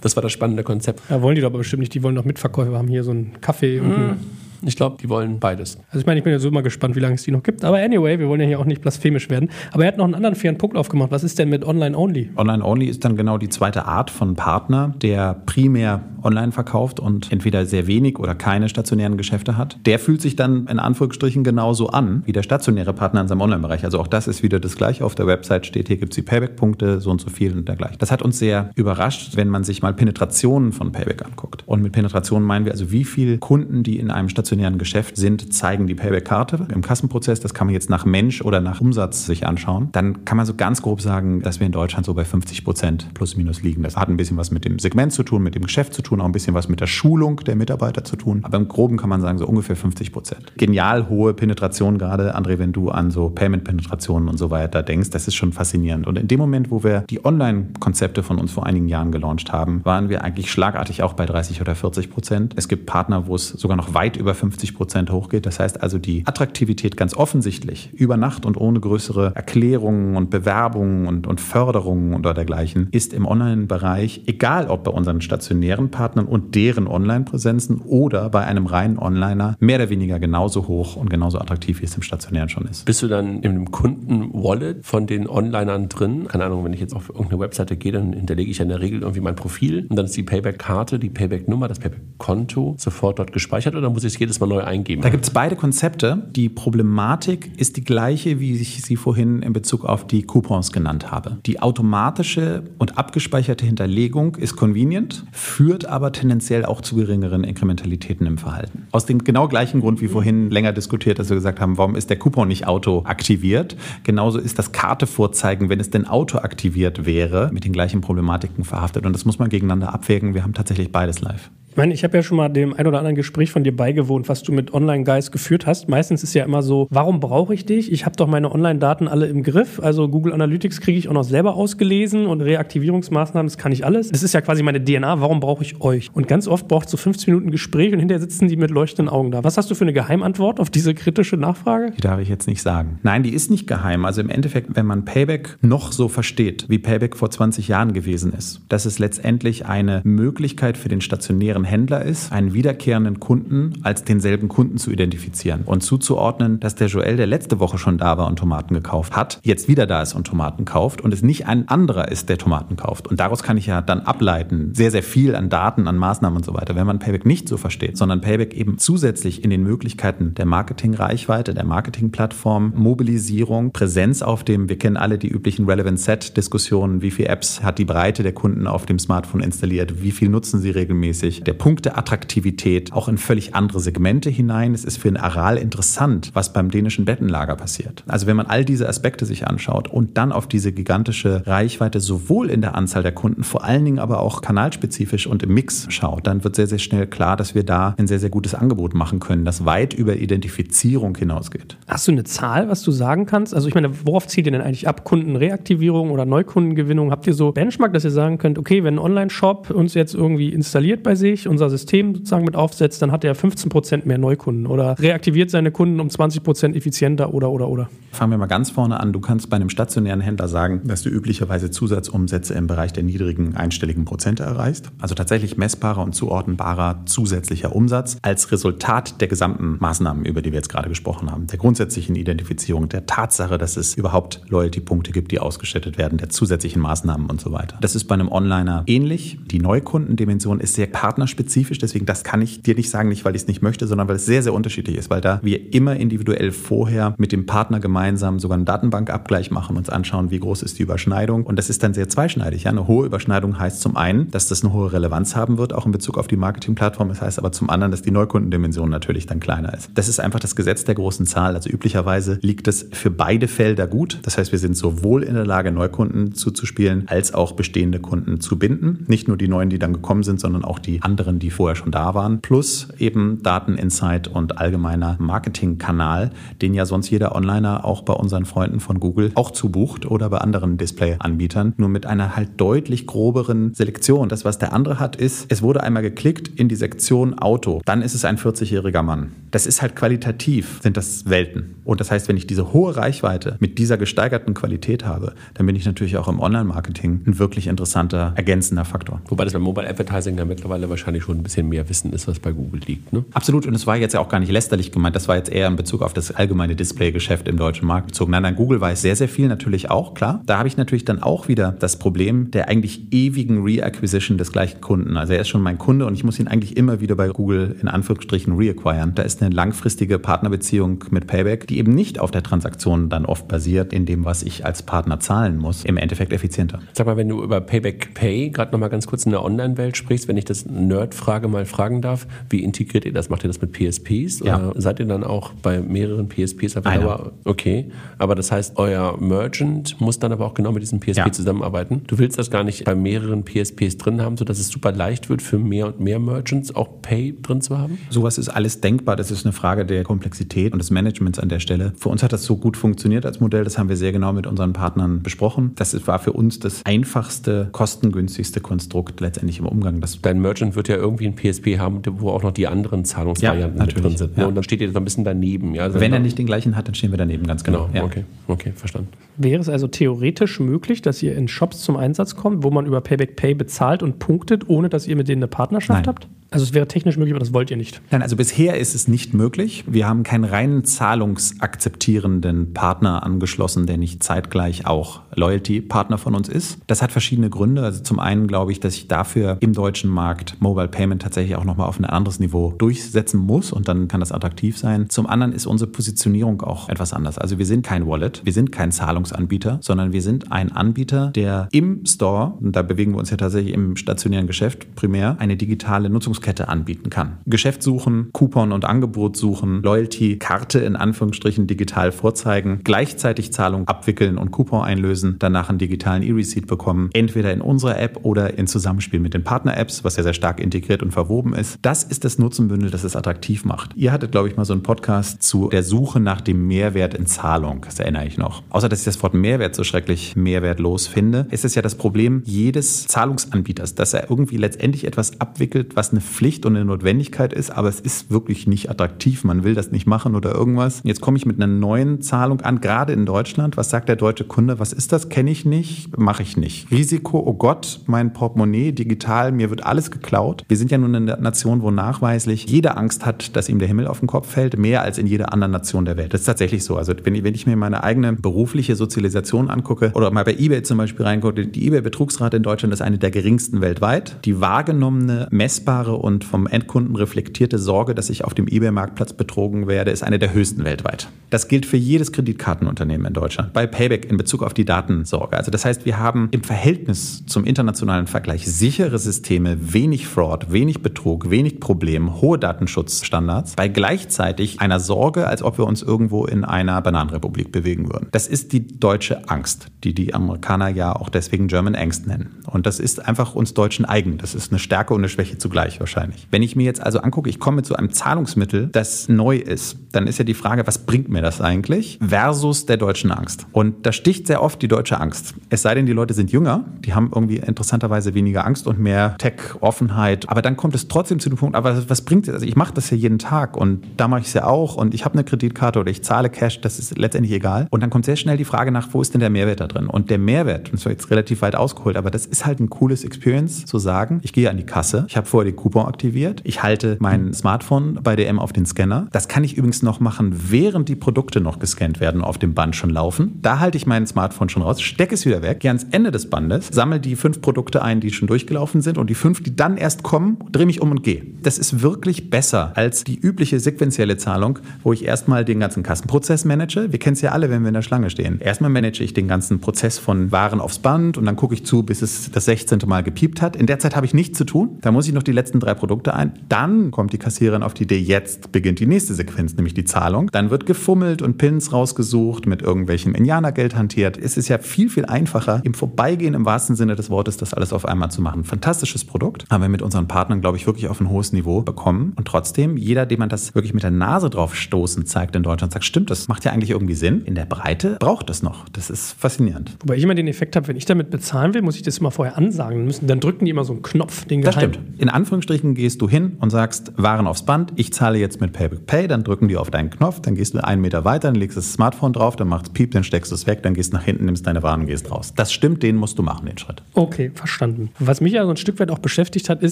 Das war das spannende Konzept. Ja, wollen die doch aber bestimmt nicht. Die wollen doch Mitverkäufer haben hier so einen Kaffee und einen Ich glaube, die wollen beides. Also ich meine, ich bin ja so immer gespannt, wie lange es die noch gibt. Aber anyway, wir wollen ja hier auch nicht blasphemisch werden. Aber er hat noch einen anderen fairen Punkt aufgemacht. Was ist denn mit Online-Only? Online-Only ist dann genau die zweite Art von Partner, der primär online verkauft und entweder sehr wenig oder keine stationären Geschäfte hat. Der fühlt sich dann in Anführungsstrichen genauso an wie der stationäre Partner in seinem Online-Bereich. Also auch das ist wieder das Gleiche. Auf der Website steht, hier gibt es die Payback-Punkte, so und so viel und dergleichen. Das hat uns sehr überrascht, wenn man sich mal Penetrationen von Payback anguckt. Und mit Penetrationen meinen wir also, wie viele Kunden, die in einem stationären Geschäft sind, zeigen die Payback-Karte im Kassenprozess. Das kann man jetzt nach Mensch oder nach Umsatz sich anschauen. Dann kann man so ganz grob sagen, dass wir in Deutschland so bei 50 Prozent plus minus liegen. Das hat ein bisschen was mit dem Segment zu tun, mit dem Geschäft zu tun, auch ein bisschen was mit der Schulung der Mitarbeiter zu tun. Aber im Groben kann man sagen, so ungefähr 50 Prozent. Genial hohe Penetration gerade, André, wenn du an so Payment-Penetrationen und so weiter denkst, das ist schon faszinierend. Und in dem Moment, wo wir die Online-Konzepte von uns vor einigen Jahren gelauncht haben, waren wir eigentlich schlagartig auch bei 30 oder 40 Prozent. Es gibt Partner, wo es sogar noch weit über 50 Prozent hochgeht. Das heißt also, die Attraktivität ganz offensichtlich über Nacht und ohne größere Erklärungen und Bewerbungen und, und Förderungen oder dergleichen ist im Online-Bereich, egal ob bei unseren stationären Partnern und deren Online-Präsenzen oder bei einem reinen Onliner, mehr oder weniger genauso hoch und genauso attraktiv, wie es im stationären schon ist. Bist du dann in einem Kunden-Wallet von den Onlinern drin? Keine Ahnung, wenn ich jetzt auf irgendeine Webseite gehe, dann hinterlege ich ja in der Regel irgendwie mein Profil und dann ist die Payback-Karte, die Payback-Nummer, das Payback-Konto sofort dort gespeichert oder muss ich es jedes Mal neu eingeben? Da gibt es beide Konzepte. Die Problematik ist die gleiche, wie ich sie vorhin in Bezug auf die Coupons genannt habe. Die automatische und abgespeicherte Hinterlegung ist convenient, führt aber tendenziell auch zu geringeren Inkrementalitäten im Verhalten. Aus dem genau gleichen Grund wie vorhin länger diskutiert, dass wir gesagt haben, warum ist der Coupon nicht auto aktiviert? Genauso ist das Karte vorzeigen, wenn es denn auto aktiviert wäre, mit den gleichen Problematiken verhaftet. Und das muss man gegeneinander abwägen. Wir haben tatsächlich beides live. Ich meine, ich habe ja schon mal dem ein oder anderen Gespräch von dir beigewohnt, was du mit Online-Guys geführt hast. Meistens ist ja immer so, warum brauche ich dich? Ich habe doch meine Online-Daten alle im Griff. Also Google Analytics kriege ich auch noch selber ausgelesen und Reaktivierungsmaßnahmen, das kann ich alles. Das ist ja quasi meine DNA. Warum brauche ich euch? Und ganz oft braucht so 15 Minuten Gespräch und hinterher sitzen die mit leuchtenden Augen da. Was hast du für eine Geheimantwort auf diese kritische Nachfrage? Die darf ich jetzt nicht sagen. Nein, die ist nicht geheim. Also im Endeffekt, wenn man Payback noch so versteht, wie Payback vor 20 Jahren gewesen ist, dass es letztendlich eine Möglichkeit für den stationären Händler ist, einen wiederkehrenden Kunden als denselben Kunden zu identifizieren und zuzuordnen, dass der Joel, der letzte Woche schon da war und Tomaten gekauft hat, jetzt wieder da ist und Tomaten kauft und es nicht ein anderer ist, der Tomaten kauft. Und daraus kann ich ja dann ableiten, sehr, sehr viel an Daten, an Maßnahmen und so weiter. Wenn man Payback nicht so versteht, sondern Payback eben zusätzlich in den Möglichkeiten der Marketingreichweite, der Marketingplattform, Mobilisierung, Präsenz auf dem, wir kennen alle die üblichen Relevant Set-Diskussionen, wie viele Apps hat die Breite der Kunden auf dem Smartphone installiert, wie viel nutzen sie regelmäßig, der Punkt der Attraktivität auch in völlig andere Segmente hinein. Es ist für ein Aral interessant, was beim dänischen Bettenlager passiert. Also wenn man all diese Aspekte sich anschaut und dann auf diese gigantische Reichweite sowohl in der Anzahl der Kunden, vor allen Dingen aber auch kanalspezifisch und im Mix schaut, dann wird sehr, sehr schnell klar, dass wir da ein sehr, sehr gutes Angebot machen können, das weit über Identifizierung hinausgeht. Hast du eine Zahl, was du sagen kannst? Also ich meine, worauf zieht ihr denn eigentlich ab? Kundenreaktivierung oder Neukundengewinnung? Habt ihr so Benchmark, dass ihr sagen könnt, okay, wenn ein Online-Shop uns jetzt irgendwie installiert bei sich, unser System sozusagen mit aufsetzt, dann hat er 15% mehr Neukunden oder reaktiviert seine Kunden um 20% effizienter oder oder oder. Fangen wir mal ganz vorne an. Du kannst bei einem stationären Händler sagen, dass du üblicherweise Zusatzumsätze im Bereich der niedrigen einstelligen Prozente erreichst. Also tatsächlich messbarer und zuordnenbarer zusätzlicher Umsatz als Resultat der gesamten Maßnahmen, über die wir jetzt gerade gesprochen haben. Der grundsätzlichen Identifizierung, der Tatsache, dass es überhaupt Loyalty-Punkte gibt, die ausgestattet werden, der zusätzlichen Maßnahmen und so weiter. Das ist bei einem Onliner ähnlich. Die Neukundendimension ist sehr partnerspezifisch, deswegen das kann ich dir nicht sagen, nicht weil ich es nicht möchte, sondern weil es sehr, sehr unterschiedlich ist, weil da wir immer individuell vorher mit dem Partner gemeinsam sogar einen Datenbankabgleich machen, uns anschauen, wie groß ist die Überschneidung. Und das ist dann sehr zweischneidig. Ja? Eine hohe Überschneidung heißt zum einen, dass das eine hohe Relevanz haben wird, auch in Bezug auf die Marketingplattform. Das heißt aber zum anderen, dass die Neukundendimension natürlich dann kleiner ist. Das ist einfach das Gesetz der großen Zahl. Also üblicherweise liegt es für beide Felder gut. Das heißt, wir sind sowohl in der Lage, Neukunden zuzuspielen, als auch bestehende Kunden zu binden. Nicht nur die neuen, die dann gekommen sind, sondern auch die anderen, die vorher schon da waren. Plus eben Dateninsight und allgemeiner Marketingkanal, den ja sonst jeder Onliner auch bei unseren Freunden von Google auch zubucht oder bei anderen Display-Anbietern. Nur mit einer halt deutlich groberen Selektion. Das, was der andere hat, ist, es wurde einmal geklickt in die Sektion Auto. Dann ist es ein 40-jähriger Mann. Das ist halt qualitativ, sind das Welten. Und das heißt, wenn ich diese hohe Reichweite mit dieser gesteigerten Qualität habe, dann bin ich natürlich auch im Online-Marketing ein wirklich interessanter ergänzender Faktor. Wobei das beim Mobile Advertising ja mittlerweile wahrscheinlich schon ein bisschen mehr Wissen ist, was bei Google liegt. Ne? Absolut. Und es war jetzt ja auch gar nicht lästerlich gemeint. Das war jetzt eher in Bezug auf das allgemeine Display-Geschäft im deutschen Markt bezogen. Nein, nein, Google weiß sehr, sehr viel natürlich auch, klar. Da habe ich natürlich dann auch wieder das Problem der eigentlich ewigen Reacquisition des gleichen Kunden. Also er ist schon mein Kunde und ich muss ihn eigentlich immer wieder bei Google in Anführungsstrichen reacquiren. Da ist eine langfristige Partnerbeziehung mit Payback, die eben nicht auf der Transaktion dann oft basiert, in dem, was ich als Partner zahlen muss, im Endeffekt effizienter. Sag mal, wenn du über Payback Pay gerade nochmal ganz kurz in der Online-Welt sprichst, wenn ich das Nerd-Frage mal fragen darf, wie integriert ihr das? Macht ihr das mit PSPs? Ja. Oder seid ihr dann auch bei mehreren PSPs? Einer. Aber, okay, aber das heißt, euer Merchant muss dann aber auch genau mit diesem PSP Ja. zusammenarbeiten. Du willst das gar nicht bei mehreren PSPs drin haben, sodass es super leicht wird für mehr und mehr Merchants auch Pay drin zu haben? Sowas ist alles denkbar. Das ist eine Frage der Komplexität und des Managements an der Stelle. Für uns hat das so gut funktioniert als Modell. Das haben wir sehr genau mit unseren Partnern besprochen. Das war für uns das einfachste, kostengünstigste Konstrukt letztendlich im Umgang. Das Dein Merchant wird wird ja irgendwie ein PSP haben, wo auch noch die anderen Zahlungsvarianten Ja, mit drin sind. ne? Ja. Und dann steht ihr da ein bisschen daneben. Ja? Also Wenn er nicht den gleichen hat, dann stehen wir daneben, ganz genau. Genau, okay, okay, verstanden. Wäre es also theoretisch möglich, dass ihr in Shops zum Einsatz kommt, wo man über Payback Pay bezahlt und punktet, ohne dass ihr mit denen eine Partnerschaft Nein. habt? Also es wäre technisch möglich, aber das wollt ihr nicht. Nein, also bisher ist es nicht möglich. Wir haben keinen reinen zahlungsakzeptierenden Partner angeschlossen, der nicht zeitgleich auch Loyalty-Partner von uns ist. Das hat verschiedene Gründe. Also zum einen glaube ich, dass ich dafür im deutschen Markt Mobile Payment tatsächlich auch nochmal auf ein anderes Niveau durchsetzen muss und dann kann das attraktiv sein. Zum anderen ist unsere Positionierung auch etwas anders. Also wir sind kein Wallet, wir sind kein Zahlungsanbieter, sondern wir sind ein Anbieter, der im Store, und da bewegen wir uns ja tatsächlich im stationären Geschäft primär, eine digitale Nutzungskette anbieten kann. Geschäft suchen, Coupon und Angebot suchen, Loyalty-Karte in Anführungsstrichen digital vorzeigen, gleichzeitig Zahlung abwickeln und Coupon einlösen, danach einen digitalen E-Receipt bekommen, entweder in unserer App oder in Zusammenspiel mit den Partner-Apps, was ja sehr stark integriert und verwoben ist. Das ist das Nutzenbündel, das es attraktiv macht. Ihr hattet, glaube ich, mal so einen Podcast zu der Suche nach dem Mehrwert in Zahlung. Das erinnere ich noch. Außer, dass ich das Wort Mehrwert so schrecklich mehrwertlos finde, ist es ja das Problem jedes Zahlungsanbieters, dass er irgendwie letztendlich etwas abwickelt, was eine Pflicht und eine Notwendigkeit ist, aber es ist wirklich nicht attraktiv. Man will das nicht machen oder irgendwas. Jetzt komme ich mit einer neuen Zahlung an, gerade in Deutschland. Was sagt der deutsche Kunde? Was ist das? Kenne ich nicht, mache ich nicht. Risiko, oh Gott, mein Portemonnaie, digital, mir wird alles geklaut. Wir sind ja nun eine Nation, wo nachweislich jeder Angst hat, dass ihm der Himmel auf den Kopf fällt, mehr als in jeder anderen Nation der Welt. Das ist tatsächlich so. Also wenn, wenn ich mir meine eigene berufliche Sozialisation angucke oder mal bei eBay zum Beispiel reingucke, die eBay-Betrugsrate in Deutschland ist eine der geringsten weltweit. Die wahrgenommene, messbare und vom Endkunden reflektierte Sorge, dass ich auf dem eBay-Marktplatz betrogen werde, ist eine der höchsten weltweit. Das gilt für jedes Kreditkartenunternehmen in Deutschland. Bei Payback in Bezug auf die Datensorge. Also das heißt, wir haben im Verhältnis zum internationalen Vergleich sichere Systeme, wenig Fraud, wenig Betrug, wenig Problem, hohe Datenschutzstandards, bei gleichzeitig einer Sorge, als ob wir uns irgendwo in einer Bananenrepublik bewegen würden. Das ist die deutsche Angst, die die Amerikaner ja auch deswegen German Angst nennen. Und das ist einfach uns Deutschen eigen. Das ist eine Stärke und eine Schwäche zugleich wahrscheinlich. Wenn ich mir jetzt also angucke, ich komme so einem Zahlungsmittel, das neu ist, dann ist ja die Frage, was bringt mir das eigentlich versus der deutschen Angst? Und da sticht sehr oft die deutsche Angst. Es sei denn, die Leute sind jünger, die haben irgendwie interessanterweise weniger Angst und mehr Tech-Offenheit. Aber dann kommt es trotzdem zu dem Punkt, aber was bringt es? Also ich mache das ja jeden Tag und da mache ich es ja auch und ich habe eine Kreditkarte oder ich zahle Cash, das ist letztendlich egal. Und dann kommt sehr schnell die Frage nach, wo ist denn der Mehrwert da drin? Und der Mehrwert, und das war jetzt relativ weit ausgeholt, aber das ist halt ein cooles Experience zu sagen, ich gehe an die Kasse, ich habe vorher den Coupon aktiviert, ich halte mein Smartphone bei DM auf den Scanner. Das kann ich übrigens noch machen, während die Produkte noch gescannt werden und auf dem Band schon laufen. Da halte ich mein Smartphone schon raus, stecke es wieder weg, gehe ans Ende des Bandes, sammle die fünf Produkte ein, die schon durchgelaufen sind und die fünf, die dann erst kommen, drehe mich um und gehe. Das ist wirklich besser als die übliche sequentielle Zahlung, wo ich erstmal den ganzen Kassenprozess manage. Wir kennen es ja alle, wenn wir in der Schlange stehen. Erstmal manage ich den ganzen Prozess von Waren aufs Band und dann gucke ich zu, bis es das 16. Mal gepiept hat. In der Zeit habe ich nichts zu tun. Da muss ich noch die letzten drei Produkte ein. Dann kommt die Kassiererin auf die Idee, jetzt beginnt die nächste Sequenz, nämlich die Zahlung. Dann wird gefummelt und Pins rausgesucht, mit irgendwelchem Indianergeld hantiert. Es ist ja viel, viel einfacher, im Vorbeigehen im wahrsten Sinne des Wortes das alles auf einmal zu machen. Fantastisches Produkt. Haben wir mit unseren Partnern, glaube ich, wirklich auf ein hohes Niveau bekommen. Und trotzdem, jeder, dem man das wirklich mit der Nase drauf stoßen zeigt in Deutschland, sagt, stimmt, das macht ja eigentlich irgendwie Sinn. In der Breite braucht es noch. Das ist faszinierend. Wobei ich immer den Effekt habe, wenn ich damit bezahlen will, muss ich das immer vorher ansagen. Müssen, dann drücken die immer so einen Knopf, den Das geheim- stimmt. In Anführungsstrichen gehst du hin und sagst, Waren aufs Band, ich zahle jetzt mit Payback Pay, dann drücken die auf deinen Knopf, dann gehst du einen Meter weiter, dann legst du das Smartphone drauf, dann macht's Piep, dann steckst du es weg, dann gehst nach hinten, nimmst deine Waren und gehst raus. Das stimmt, den musst du machen, den Schritt. Okay, verstanden. Was mich ja so ein Stück weit auch beschäftigt hat, ist,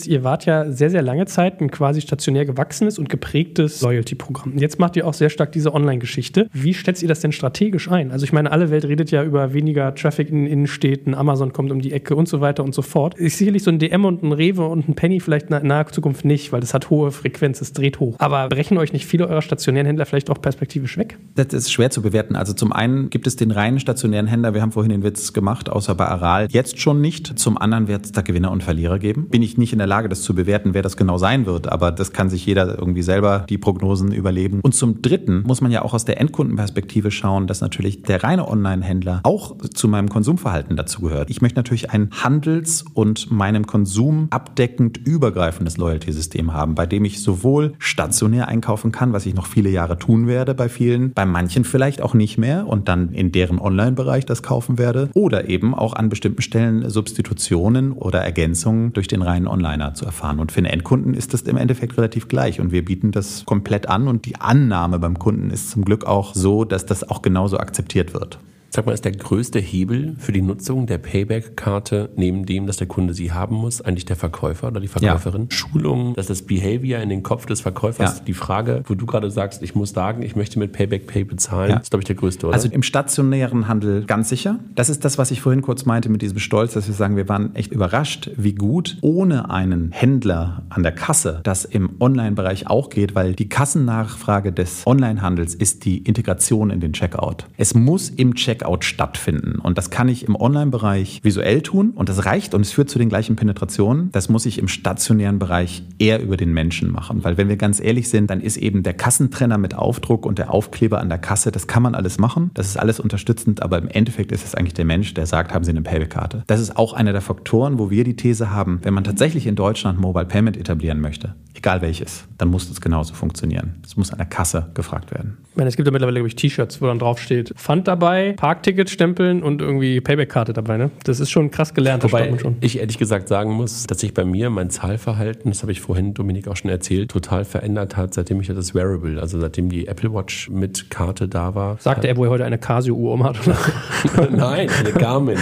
ihr wart ja sehr, sehr lange Zeit ein quasi stationär gewachsenes und geprägtes Loyalty-Programm. Jetzt macht ihr auch sehr stark diese Online-Geschichte. Wie schätzt ihr das denn strategisch ein? Also ich meine, alle Welt redet ja über weniger Traffic in Innenstädten, Amazon kommt um die Ecke und so weiter und so fort. Ist sicherlich so ein DM und ein Rewe und ein Penny vielleicht in naher Zukunft nicht, weil das hat hohe Frequenz, es dreht hoch. Aber brechen euch nicht viele eurer stationären Händler vielleicht auch perspektivisch weg? Das ist schwer zu bewerten. Also zum einen gibt es den reinen stationären Händler, wir haben vorhin den Witz gemacht, außer bei Aral, jetzt schon nicht. Zum anderen wird es da Gewinner und Verlierer geben. Bin ich nicht in der Lage, das zu bewerten, wer das genau sein wird, aber das kann sich jeder irgendwie selber die Prognosen überleben. Und zum dritten muss man ja auch aus der Endkundenperspektive schauen, dass natürlich der reine Online-Händler auch zu meinem Konsumverhalten dazugehört. Ich möchte natürlich ein Handels- und meinem Konsum abdeckend übergreifendes Loyalty-System haben, bei dem ich sowohl stationär einkaufen kann, was ich noch viele Jahre tun werde bei vielen, bei manchen vielleicht auch nicht mehr und dann in deren Online-Bereich das kaufen werde oder eben auch an bestimmten Stellen Substitutionen oder Ergänzungen durch den reinen Online-Handel keiner zu erfahren. Und für den Endkunden ist das im Endeffekt relativ gleich. Und wir bieten das komplett an. Und die Annahme beim Kunden ist zum Glück auch so, dass das auch genauso akzeptiert wird. Sag mal, ist der größte Hebel für die Nutzung der Payback-Karte neben dem, dass der Kunde sie haben muss, eigentlich der Verkäufer oder die Verkäuferin? Ja. Schulung, dass das Behavior in den Kopf des Verkäufers, ja. die Frage, wo du gerade sagst, ich muss sagen, ich möchte mit Payback Pay bezahlen, ja. ist, glaube ich, der größte, oder? Also im stationären Handel ganz sicher. Das ist das, was ich vorhin kurz meinte mit diesem Stolz, dass wir sagen, wir waren echt überrascht, wie gut ohne einen Händler an der Kasse das im Online-Bereich auch geht, weil die Kassennachfrage des Online-Handels ist die Integration in den Checkout. Es muss im Checkout Checkout stattfinden. Und das kann ich im Online-Bereich visuell tun und das reicht und es führt zu den gleichen Penetrationen. Das muss ich im stationären Bereich eher über den Menschen machen. Weil wenn wir ganz ehrlich sind, dann ist eben der Kassentrenner mit Aufdruck und der Aufkleber an der Kasse, das kann man alles machen. Das ist alles unterstützend, aber im Endeffekt ist es eigentlich der Mensch, der sagt, haben Sie eine Payback-Karte. Das ist auch einer der Faktoren, wo wir die These haben, wenn man tatsächlich in Deutschland Mobile Payment etablieren möchte, egal welches, dann muss das genauso funktionieren. Es muss an der Kasse gefragt werden. Ich meine, es gibt ja mittlerweile, glaube ich, T-Shirts, wo dann draufsteht, Pfand dabei, Parkticket stempeln und irgendwie Payback-Karte dabei. Ne? Das ist schon krass gelernt. Wobei ich ehrlich gesagt sagen muss, dass sich bei mir mein Zahlverhalten, das habe ich vorhin Dominik auch schon erzählt, total verändert hat, seitdem ich das Wearable, also seitdem die Apple Watch mit Karte da war. Sagte er, wo er heute eine Casio-Uhr um hat? Nein, eine Garmin.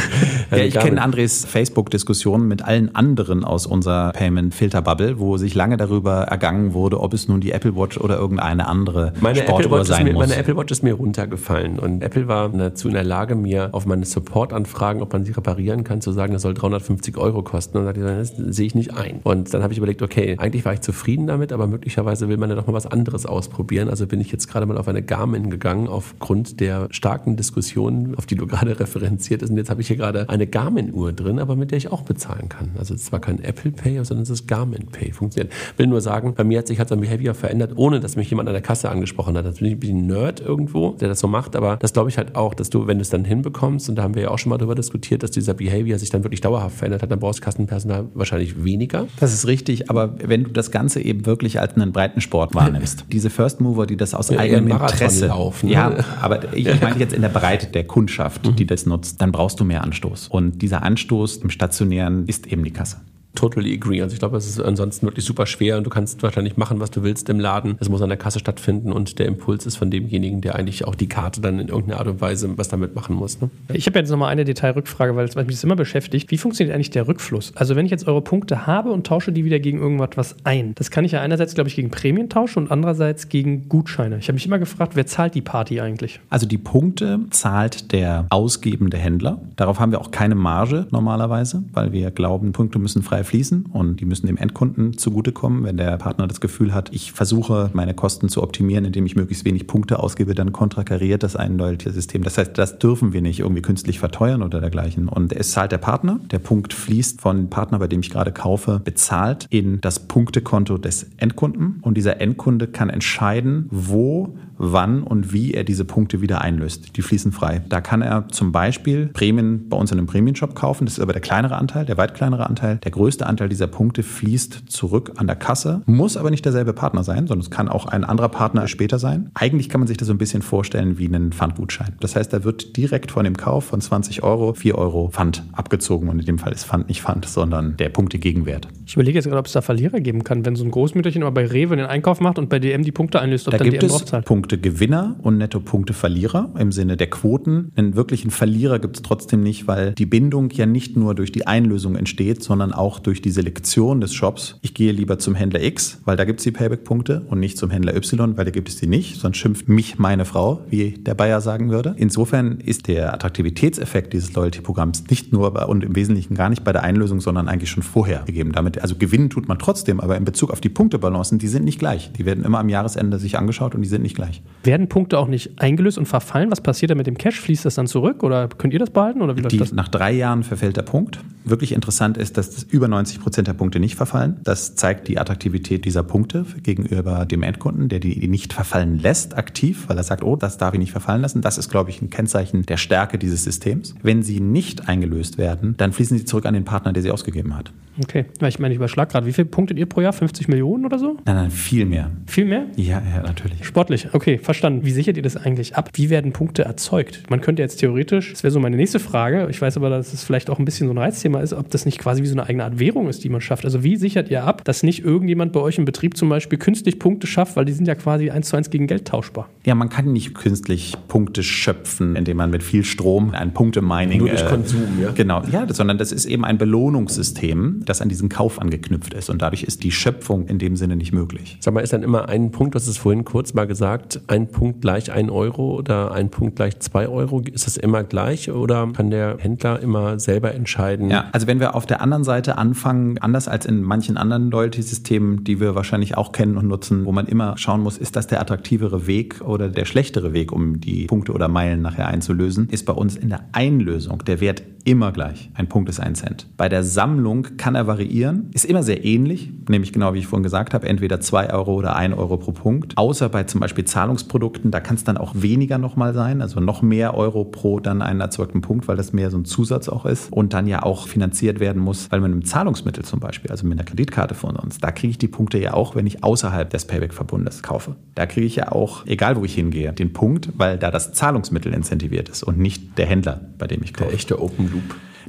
Eine ja, ich kenne Andres Facebook-Diskussionen mit allen anderen aus unserer Payment-Filter-Bubble, wo sich lange darüber ergangen wurde, ob es nun die Apple Watch oder irgendeine andere meine Sportuhr sein mir, muss. Meine Apple Watch ist mir runtergefallen und Apple war dazu in der Lage, mir auf meine Support-Anfragen, ob man sie reparieren kann, zu sagen, das soll 350 Euro kosten. Und dann sagte ich, das sehe ich nicht ein. Und dann habe ich überlegt, okay, eigentlich war ich zufrieden damit, aber möglicherweise will man ja doch mal was anderes ausprobieren. Also bin ich jetzt gerade mal auf eine Garmin gegangen, aufgrund der starken Diskussionen, auf die du gerade referenziert hast. Und jetzt habe ich hier gerade eine Garmin-Uhr drin, aber mit der ich auch bezahlen kann. Also es ist zwar kein Apple Pay, sondern es ist Garmin Pay. Funktioniert. Will nur sagen, bei mir hat sich halt sein Behavior verändert, ohne dass mich jemand an der Kasse angesprochen hat. Das bin ich ein bisschen Nerd irgendwo, der das so macht, aber das glaube ich halt auch, dass du, wenn du es dann hinbekommst, und da haben wir ja auch schon mal darüber diskutiert, dass dieser Behavior sich dann wirklich dauerhaft verändert hat, dann brauchst du Kassenpersonal wahrscheinlich weniger. Das ist richtig, aber wenn du das Ganze eben wirklich als einen Breitensport wahrnimmst, diese First Mover, die das aus ja, eigenem Interesse laufen. Ja, aber ich meine jetzt in der Breite der Kundschaft, die mhm. das nutzt, dann brauchst du mehr Anstoß. Und dieser Anstoß im Stationären ist eben die Kasse totally agree. Also ich glaube, es ist ansonsten wirklich super schwer und du kannst wahrscheinlich machen, was du willst im Laden. Es muss an der Kasse stattfinden und der Impuls ist von demjenigen, der eigentlich auch die Karte dann in irgendeiner Art und Weise was damit machen muss. Ne? Ich habe jetzt nochmal eine Detailrückfrage, weil, mich das immer beschäftigt. Wie funktioniert eigentlich der Rückfluss? Also wenn ich jetzt eure Punkte habe und tausche die wieder gegen irgendwas ein, das kann ich ja einerseits, glaube ich, gegen Prämien tauschen und andererseits gegen Gutscheine. Ich habe mich immer gefragt, wer zahlt die Party eigentlich? Also die Punkte zahlt der ausgebende Händler. Darauf haben wir auch keine Marge normalerweise, weil wir glauben, Punkte müssen frei fließen und die müssen dem Endkunden zugutekommen. Wenn der Partner das Gefühl hat, ich versuche meine Kosten zu optimieren, indem ich möglichst wenig Punkte ausgebe, dann kontrakariert das ein Loyalty-System. Das heißt, das dürfen wir nicht irgendwie künstlich verteuern oder dergleichen. Und es zahlt der Partner. Der Punkt fließt von Partner, bei dem ich gerade kaufe, bezahlt in das Punktekonto des Endkunden. Und dieser Endkunde kann entscheiden, wo wann und wie er diese Punkte wieder einlöst. Die fließen frei. Da kann er zum Beispiel Prämien bei uns in einem Prämienshop kaufen. Das ist aber der kleinere Anteil, der weit kleinere Anteil. Der größte Anteil dieser Punkte fließt zurück an der Kasse, muss aber nicht derselbe Partner sein, sondern es kann auch ein anderer Partner später sein. Eigentlich kann man sich das so ein bisschen vorstellen wie einen Pfandgutschein. Das heißt, da wird direkt von dem Kauf von 20 Euro 4 Euro Pfand abgezogen und in dem Fall ist Pfand nicht Pfand, sondern der Punktegegenwert. Ich überlege jetzt gerade, ob es da Verlierer geben kann, wenn so ein Großmütterchen aber bei Rewe den Einkauf macht und bei DM die Punkte einlöst, ob da dann gibt DM es draufzahlt. Punkte Netto-Punkte-Gewinner und Netto-Punkte-Verlierer im Sinne der Quoten. Einen wirklichen Verlierer gibt es trotzdem nicht, weil die Bindung ja nicht nur durch die Einlösung entsteht, sondern auch durch die Selektion des Shops. Ich gehe lieber zum Händler X, weil da gibt es die Payback-Punkte und nicht zum Händler Y, weil da gibt es die nicht, sonst schimpft mich meine Frau, wie der Bayer sagen würde. Insofern ist der Attraktivitätseffekt dieses Loyalty-Programms nicht nur bei, und im Wesentlichen gar nicht bei der Einlösung, sondern eigentlich schon vorher gegeben. Damit, also gewinnen tut man trotzdem, aber in Bezug auf die Punktebalancen, die sind nicht gleich. Die werden immer am Jahresende sich angeschaut und die sind nicht gleich. Werden Punkte auch nicht eingelöst und verfallen? Was passiert da mit dem Cash? Fließt das dann zurück oder könnt ihr das behalten? Oder wie läuft das? Nach drei Jahren verfällt der Punkt. Wirklich interessant ist, dass das über 90 Prozent der Punkte nicht verfallen. Das zeigt die Attraktivität dieser Punkte gegenüber dem Endkunden, der die nicht verfallen lässt aktiv, weil er sagt, oh, das darf ich nicht verfallen lassen. Das ist, glaube ich, ein Kennzeichen der Stärke dieses Systems. Wenn sie nicht eingelöst werden, dann fließen sie zurück an den Partner, der sie ausgegeben hat. Okay, ich meine, ich überschlag gerade. Wie viel punktet ihr pro Jahr? 50 Millionen oder so? Nein, nein, viel mehr. Viel mehr? Ja, ja, natürlich. Sportlich, okay. Okay, verstanden. Wie sichert ihr das eigentlich ab? Wie werden Punkte erzeugt? Man könnte jetzt theoretisch, das wäre so meine nächste Frage, ich weiß aber, dass es vielleicht auch ein bisschen so ein Reizthema ist, ob das nicht quasi wie so eine eigene Art Währung ist, die man schafft. Also wie sichert ihr ab, dass nicht irgendjemand bei euch im Betrieb zum Beispiel künstlich Punkte schafft, weil die sind ja quasi eins zu eins gegen Geld tauschbar? Ja, man kann nicht künstlich Punkte schöpfen, indem man mit viel Strom ein Punktemining. Nur durch äh, Konsum, ja? Genau, ja, das, sondern das ist eben ein Belohnungssystem, das an diesen Kauf angeknüpft ist. Und dadurch ist die Schöpfung in dem Sinne nicht möglich. Sag mal, ist dann immer ein Punkt, du hast es vorhin kurz mal gesagt, ein Punkt gleich ein Euro oder ein Punkt gleich zwei Euro? Ist das immer gleich oder kann der Händler immer selber entscheiden? Ja, also wenn wir auf der anderen Seite anfangen, anders als in manchen anderen Loyalty-Systemen, die wir wahrscheinlich auch kennen und nutzen, wo man immer schauen muss, ist das der attraktivere Weg oder der schlechtere Weg, um die Punkte oder Meilen nachher einzulösen, ist bei uns in der Einlösung der Wert immer gleich. Ein Punkt ist ein Cent. Bei der Sammlung kann er variieren, ist immer sehr ähnlich, nämlich genau wie ich vorhin gesagt habe, entweder 2 Euro oder 1 Euro pro Punkt. Außer bei zum Beispiel Zahlungsprodukten, da kann es dann auch weniger nochmal sein, also noch mehr Euro pro dann einen erzeugten Punkt, weil das mehr so ein Zusatz auch ist und dann ja auch finanziert werden muss, weil man einem Zahlungsmittel zum Beispiel, also mit einer Kreditkarte von uns, da kriege ich die Punkte ja auch, wenn ich außerhalb des Payback-Verbundes kaufe. Da kriege ich ja auch, egal wo ich hingehe, den Punkt, weil da das Zahlungsmittel incentiviert ist und nicht der Händler, bei dem ich kaufe. Der echte Open Loop.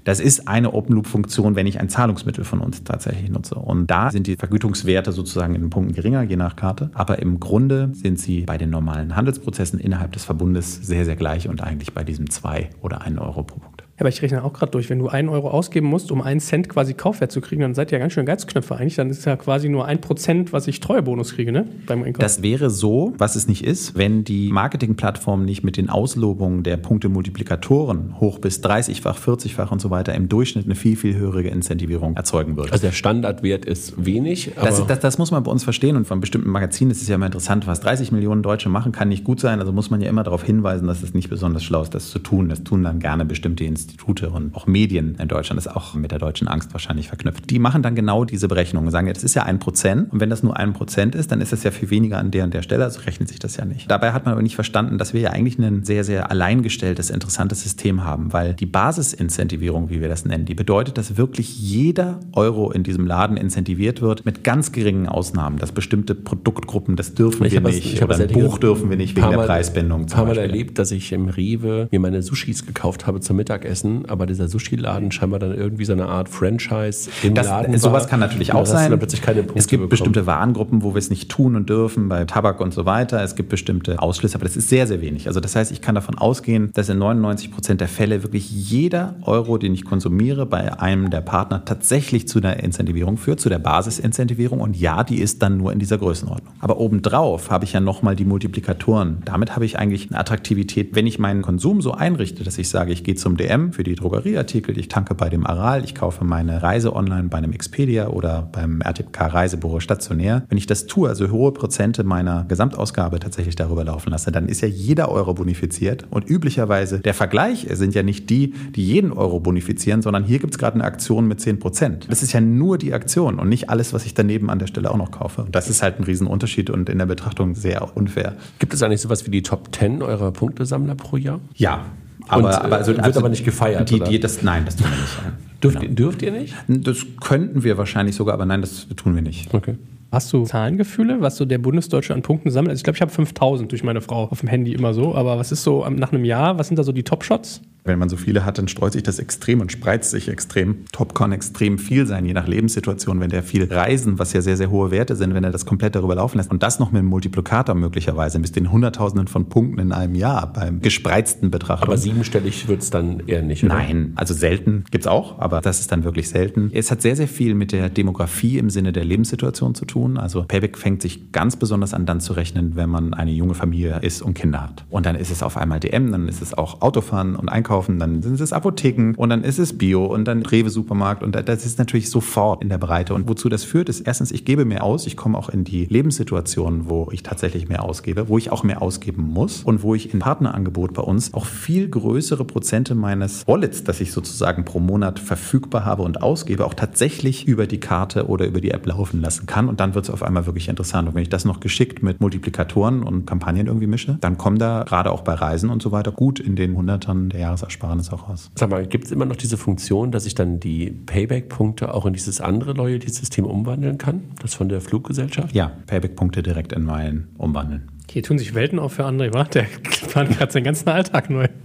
Das ist eine Open-Loop-Funktion, wenn ich ein Zahlungsmittel von uns tatsächlich nutze. Und da sind die Vergütungswerte sozusagen in den Punkten geringer, je nach Karte. Aber im Grunde sind sie bei den normalen Handelsprozessen innerhalb des Verbundes sehr, sehr gleich und eigentlich bei diesem 2 oder 1 Euro pro Punkt. Ja, aber ich rechne auch gerade durch, wenn du einen Euro ausgeben musst, um einen Cent quasi Kaufwert zu kriegen, dann seid ihr ja ganz schön Geizknöpfe eigentlich. Dann ist ja quasi nur ein Prozent, was ich Treuebonus kriege, ne? Beim Einkauf. Das wäre so, was es nicht ist, wenn die Marketingplattform nicht mit den Auslobungen der Punktemultiplikatoren hoch bis 30-fach, 40-fach und so weiter im Durchschnitt eine viel, viel höhere Incentivierung erzeugen würde. Also der Standardwert ist wenig. Das, das, das, muss man bei uns verstehen und von bestimmten Magazinen ist es ja immer interessant, was 30 Millionen Deutsche machen, kann nicht gut sein. Also muss man ja immer darauf hinweisen, dass es nicht besonders schlau ist, das zu tun. Das tun dann gerne bestimmte Institute und auch Medien in Deutschland ist auch mit der deutschen Angst wahrscheinlich verknüpft. Die machen dann genau diese Berechnungen und sagen, ja, das ist ja ein Prozent und wenn das nur ein Prozent ist, dann ist das ja viel weniger an der und der Stelle, also rechnet sich das ja nicht. Dabei hat man aber nicht verstanden, dass wir ja eigentlich ein sehr, sehr alleingestelltes, interessantes System haben, weil die Basisincentivierung, wie wir das nennen, die bedeutet, dass wirklich jeder Euro in diesem Laden incentiviert wird, mit ganz geringen Ausnahmen, dass bestimmte Produktgruppen, das dürfen ich wir nicht, oder ein Buch dürfen wir nicht wegen der Preisbindung. Ich habe mal erlebt, dass ich im Rewe mir meine Sushis gekauft habe zum Mittagessen, aber dieser Sushi-Laden scheinbar dann irgendwie so eine Art Franchise im das, Laden Sowas war. kann natürlich auch sein. es gibt bekommen. bestimmte Warengruppen, wo wir es nicht tun und dürfen, bei Tabak und so weiter. Es gibt bestimmte Ausschlüsse, aber das ist sehr, sehr wenig. Also das heißt, ich kann davon ausgehen, dass in 99 Prozent der Fälle wirklich jeder Euro, den ich konsumiere, bei einem der Partner tatsächlich zu einer Incentivierung führt, zu der Basisincentivierung. Und ja, die ist dann nur in dieser Größenordnung. Aber obendrauf habe ich ja nochmal die Multiplikatoren. Damit habe ich eigentlich eine Attraktivität, wenn ich meinen Konsum so einrichte, dass ich sage, ich gehe zum DM für die Drogerieartikel, ich tanke bei dem Aral, ich kaufe meine Reise online bei einem Expedia oder beim RTK Reisebüro stationär. Wenn ich das tue, also hohe Prozente meiner Gesamtausgabe tatsächlich darüber laufen lasse, dann ist ja jeder Euro bonifiziert. Und üblicherweise der Vergleich sind ja nicht die, die jeden Euro bonifizieren, sondern hier gibt es gerade eine Aktion mit 10 Prozent. Das ist ja nur die Aktion und nicht alles, was ich daneben an der Stelle auch noch kaufe. Und das ist halt ein Riesenunterschied und in der Betrachtung sehr unfair. Gibt es eigentlich sowas wie die Top 10 eurer Punktesammler pro Jahr? Ja, aber, und, aber also, wird also aber nicht gefeiert. Die, die, das, nein, das tun wir nicht. Dürft, genau. dürft ihr nicht? Das könnten wir wahrscheinlich sogar, aber nein, das tun wir nicht. Okay. Hast du Zahlengefühle, was so der Bundesdeutsche an Punkten sammelt? Also ich glaube, ich habe 5000 durch meine Frau auf dem Handy immer so. Aber was ist so nach einem Jahr, was sind da so die Top-Shots? Wenn man so viele hat, dann streut sich das extrem und spreizt sich extrem. Top kann extrem viel sein, je nach Lebenssituation. Wenn der viel reisen, was ja sehr, sehr hohe Werte sind, wenn er das komplett darüber laufen lässt und das noch mit einem Multiplikator möglicherweise bis den Hunderttausenden von Punkten in einem Jahr beim gespreizten Betrachter. Aber siebenstellig wird es dann eher nicht, oder? Nein, also selten gibt es auch, aber das ist dann wirklich selten. Es hat sehr, sehr viel mit der Demografie im Sinne der Lebenssituation zu tun. Also Payback fängt sich ganz besonders an dann zu rechnen, wenn man eine junge Familie ist und Kinder hat. Und dann ist es auf einmal DM, dann ist es auch Autofahren und Einkaufen dann sind es Apotheken und dann ist es Bio und dann Rewe-Supermarkt und das ist natürlich sofort in der Breite. Und wozu das führt, ist erstens, ich gebe mehr aus, ich komme auch in die Lebenssituation, wo ich tatsächlich mehr ausgebe, wo ich auch mehr ausgeben muss und wo ich im Partnerangebot bei uns auch viel größere Prozente meines Wallets, das ich sozusagen pro Monat verfügbar habe und ausgebe, auch tatsächlich über die Karte oder über die App laufen lassen kann. Und dann wird es auf einmal wirklich interessant. Und wenn ich das noch geschickt mit Multiplikatoren und Kampagnen irgendwie mische, dann kommen da gerade auch bei Reisen und so weiter gut in den Hundertern der Jahres Jahresersparnis auch aus. Sag mal, gibt es immer noch diese Funktion, dass ich dann die Payback-Punkte auch in dieses andere Loyalty-System umwandeln kann? Das von der Fluggesellschaft? Ja, Payback-Punkte direkt in Meilen umwandeln. Hier tun sich Welten auf für André, wa? Der plant gerade seinen ganzen Alltag neu.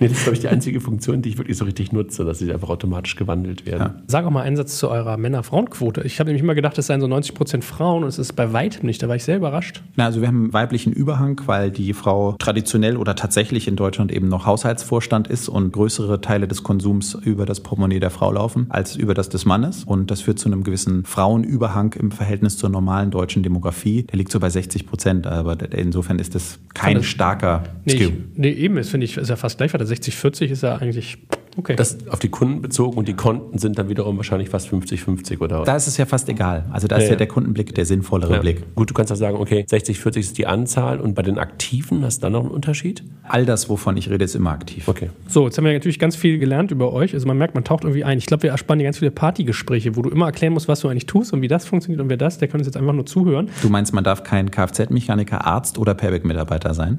Nee, das ist, glaube ich, die einzige Funktion, die ich wirklich so richtig nutze, dass sie einfach automatisch gewandelt werden. Ja. Sag auch mal einen Satz zu eurer Männer-Frauen-Quote. Ich habe nämlich immer gedacht, es seien so 90 Prozent Frauen und es ist bei weitem nicht. Da war ich sehr überrascht. Na, also wir haben einen weiblichen Überhang, weil die Frau traditionell oder tatsächlich in Deutschland eben noch Haushaltsvorstand ist und größere Teile des Konsums über das Portemonnaie der Frau laufen als über das des Mannes. Und das führt zu einem gewissen Frauenüberhang im Verhältnis zur normalen deutschen Demografie. Der liegt so bei 60 Prozent, aber insofern ist das kein starker nee, Skill. Ich, nee, eben, das finde ich, ist ja fast gleich, weil der 60-40 ist ja eigentlich Okay. Das auf die Kunden bezogen und die Konten sind dann wiederum wahrscheinlich fast 50-50 oder Da ist es ja fast egal. Also da ist ja, ja der Kundenblick der sinnvollere ja. Blick. Gut, du kannst ja sagen, okay, 60-40 ist die Anzahl und bei den Aktiven hast du dann noch einen Unterschied? All das, wovon ich rede, ist immer aktiv. Okay. So, jetzt haben wir natürlich ganz viel gelernt über euch. Also man merkt, man taucht irgendwie ein. Ich glaube, wir erspannen dir ganz viele Partygespräche, wo du immer erklären musst, was du eigentlich tust und wie das funktioniert und wer das, der kann uns jetzt einfach nur zuhören. Du meinst, man darf kein Kfz-Mechaniker, Arzt oder Payback-Mitarbeiter sein?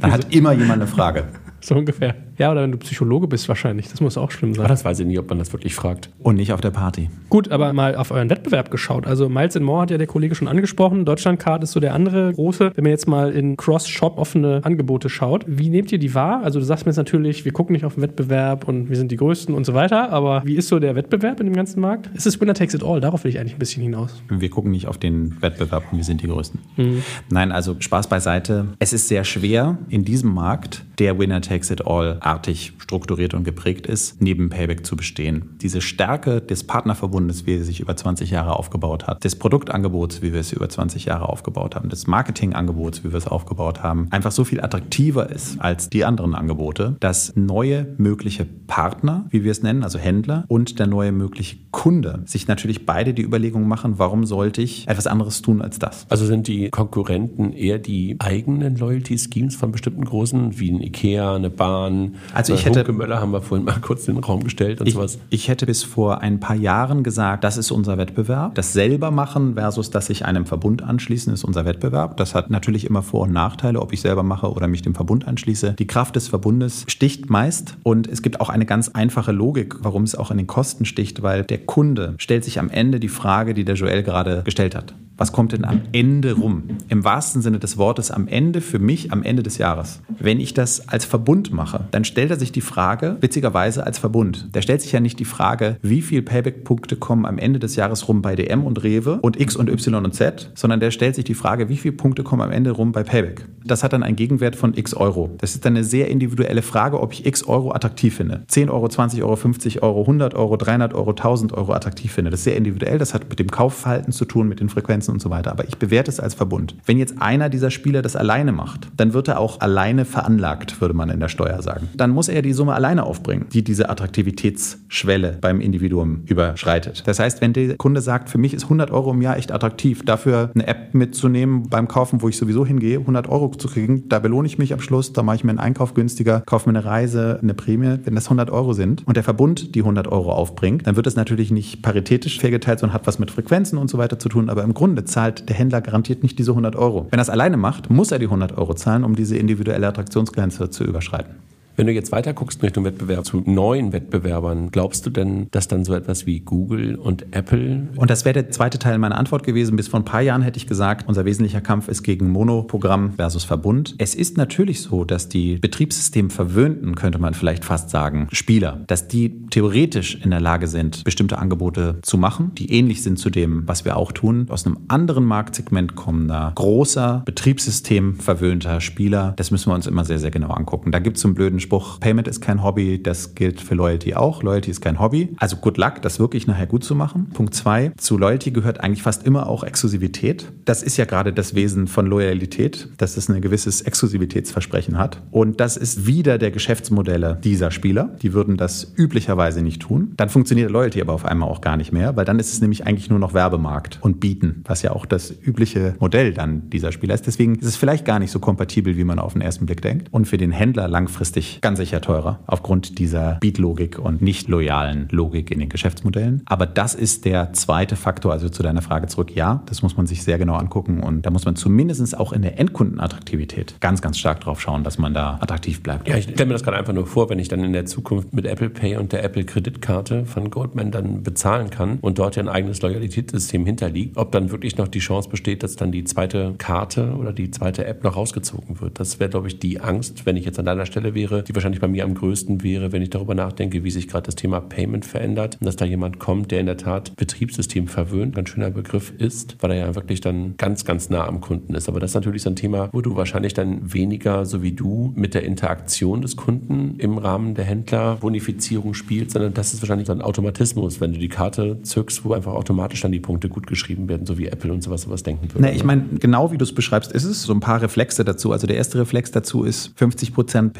Da hat immer jemand eine Frage. So ungefähr. Ja, oder wenn du Psychologe bist wahrscheinlich. Das muss auch schlimm sein. Aber das weiß ich nicht, ob man das wirklich fragt. Und nicht auf der Party. Gut, aber mal auf euren Wettbewerb geschaut. Also Miles More hat ja der Kollege schon angesprochen. Deutschlandcard ist so der andere große. Wenn man jetzt mal in Cross-Shop offene Angebote schaut, wie nehmt ihr die wahr? Also du sagst mir jetzt natürlich, wir gucken nicht auf den Wettbewerb und wir sind die Größten und so weiter. Aber wie ist so der Wettbewerb in dem ganzen Markt? Ist es Winner Takes It All? Darauf will ich eigentlich ein bisschen hinaus. Wir gucken nicht auf den Wettbewerb und wir sind die Größten. Mhm. Nein, also Spaß beiseite. Es ist sehr schwer in diesem Markt, der Winner Takes It All artig strukturiert und geprägt ist, neben Payback zu bestehen. Diese Stärke des Partnerverbundes, wie er sich über 20 Jahre aufgebaut hat, des Produktangebots, wie wir es über 20 Jahre aufgebaut haben, des Marketingangebots, wie wir es aufgebaut haben, einfach so viel attraktiver ist als die anderen Angebote, dass neue mögliche Partner, wie wir es nennen, also Händler und der neue mögliche Kunde sich natürlich beide die Überlegung machen, warum sollte ich etwas anderes tun als das? Also sind die Konkurrenten eher die eigenen Loyalty-Schemes von bestimmten großen, wie ein Ikea, eine Bahn. Also ich hätte Möller haben wir vorhin mal kurz in den Raum gestellt und ich, sowas. Ich hätte bis vor ein paar Jahren gesagt, das ist unser Wettbewerb. Das selber machen versus das sich einem Verbund anschließen ist unser Wettbewerb. Das hat natürlich immer Vor- und Nachteile, ob ich selber mache oder mich dem Verbund anschließe. Die Kraft des Verbundes sticht meist und es gibt auch eine ganz einfache Logik, warum es auch in den Kosten sticht, weil der Kunde stellt sich am Ende die Frage, die der Joel gerade gestellt hat was kommt denn am Ende rum? Im wahrsten Sinne des Wortes am Ende für mich am Ende des Jahres. Wenn ich das als Verbund mache, dann stellt er sich die Frage, witzigerweise als Verbund, der stellt sich ja nicht die Frage, wie viel Payback-Punkte kommen am Ende des Jahres rum bei DM und Rewe und X und Y und Z, sondern der stellt sich die Frage, wie viele Punkte kommen am Ende rum bei Payback. Das hat dann einen Gegenwert von X Euro. Das ist dann eine sehr individuelle Frage, ob ich X Euro attraktiv finde. 10 Euro, 20 Euro, 50 Euro, 100 Euro, 300 Euro, 1000 Euro attraktiv finde. Das ist sehr individuell. Das hat mit dem Kaufverhalten zu tun, mit den Frequenzen Frequenzen und so weiter. Aber ich bewerte es als Verbund. Wenn jetzt einer dieser Spieler das alleine macht, dann wird er auch alleine veranlagt, würde man in der Steuer sagen. Dann muss er die Summe alleine aufbringen, die diese Attraktivitätsschwelle beim Individuum überschreitet. Das heißt, wenn der Kunde sagt, für mich ist 100 Euro im Jahr echt attraktiv, dafür eine App mitzunehmen beim Kaufen, wo ich sowieso hingehe, 100 Euro zu kriegen, da belohne ich mich am Schluss, da mache ich mir einen Einkauf günstiger, kaufe mir eine Reise, eine Prämie. Wenn das 100 Euro sind und der Verbund die 100 Euro aufbringt, dann wird es natürlich nicht paritätisch fair geteilt, sondern hat was mit Frequenzen und so weiter zu tun. Aber im Grunde Grunde zahlt der Händler garantiert nicht diese 100 Euro. Wenn er es alleine macht, muss er die 100 Euro zahlen, um diese individuelle Attraktionsgrenze zu überschreiten. Wenn du jetzt weiter guckst in Richtung Wettbewerb zu neuen Wettbewerbern, glaubst du denn, dass dann so etwas wie Google und Apple. Und das wäre der zweite Teil meiner Antwort gewesen. Bis vor ein paar Jahren hätte ich gesagt, unser wesentlicher Kampf ist gegen Monoprogramm versus Verbund. Es ist natürlich so, dass die Betriebssystemverwöhnten, könnte man vielleicht fast sagen, Spieler, dass die theoretisch in der Lage sind, bestimmte Angebote zu machen, die ähnlich sind zu dem, was wir auch tun. Aus einem anderen Marktsegment kommender, großer, Betriebssystemverwöhnter Spieler. Das müssen wir uns immer sehr, sehr genau angucken. Da gibt es einen blöden Spruch, Payment ist kein Hobby, das gilt für Loyalty auch. Loyalty ist kein Hobby. Also good luck, das wirklich nachher gut zu machen. Punkt zwei, zu Loyalty gehört eigentlich fast immer auch Exklusivität. Das ist ja gerade das Wesen von Loyalität, dass es ein gewisses Exklusivitätsversprechen hat. Und das ist wieder der Geschäftsmodelle dieser Spieler. Die würden das üblicherweise nicht tun. Dann funktioniert Loyalty aber auf einmal auch gar nicht mehr, weil dann ist es nämlich eigentlich nur noch Werbemarkt und Bieten, was ja auch das übliche Modell dann dieser Spieler ist. Deswegen ist es vielleicht gar nicht so kompatibel, wie man auf den ersten Blick denkt. Und für den Händler langfristig ganz sicher teurer aufgrund dieser Beat-Logik und nicht loyalen Logik in den Geschäftsmodellen. Aber das ist der zweite Faktor, also zu deiner Frage zurück. Ja, das muss man sich sehr genau angucken und da muss man zumindest auch in der Endkundenattraktivität ganz, ganz stark drauf schauen, dass man da attraktiv bleibt. Ja, ich stelle mir das gerade einfach nur vor, wenn ich dann in der Zukunft mit Apple Pay und der Apple Kreditkarte von Goldman dann bezahlen kann und dort ja ein eigenes Loyalitätssystem hinterliegt, ob dann wirklich noch die Chance besteht, dass dann die zweite Karte oder die zweite App noch rausgezogen wird. Das wäre, glaube ich, die Angst, wenn ich jetzt an deiner Stelle wäre, die wahrscheinlich bei mir am größten wäre, wenn ich darüber nachdenke, wie sich gerade das Thema Payment verändert und dass da jemand kommt, der in der Tat Betriebssystem verwöhnt, ganz schöner Begriff ist, weil er ja wirklich dann ganz, ganz nah am Kunden ist. Aber das ist natürlich so ein Thema, wo du wahrscheinlich dann weniger, so wie du, mit der Interaktion des Kunden im Rahmen der Händlerbonifizierung spielst, sondern das ist wahrscheinlich so ein Automatismus, wenn du die Karte zückst, wo einfach automatisch dann die Punkte gut geschrieben werden, so wie Apple und sowas sowas denken würde. Na, ich meine, genau wie du es beschreibst, ist es so ein paar Reflexe dazu. Also der erste Reflex dazu ist, 50 Prozent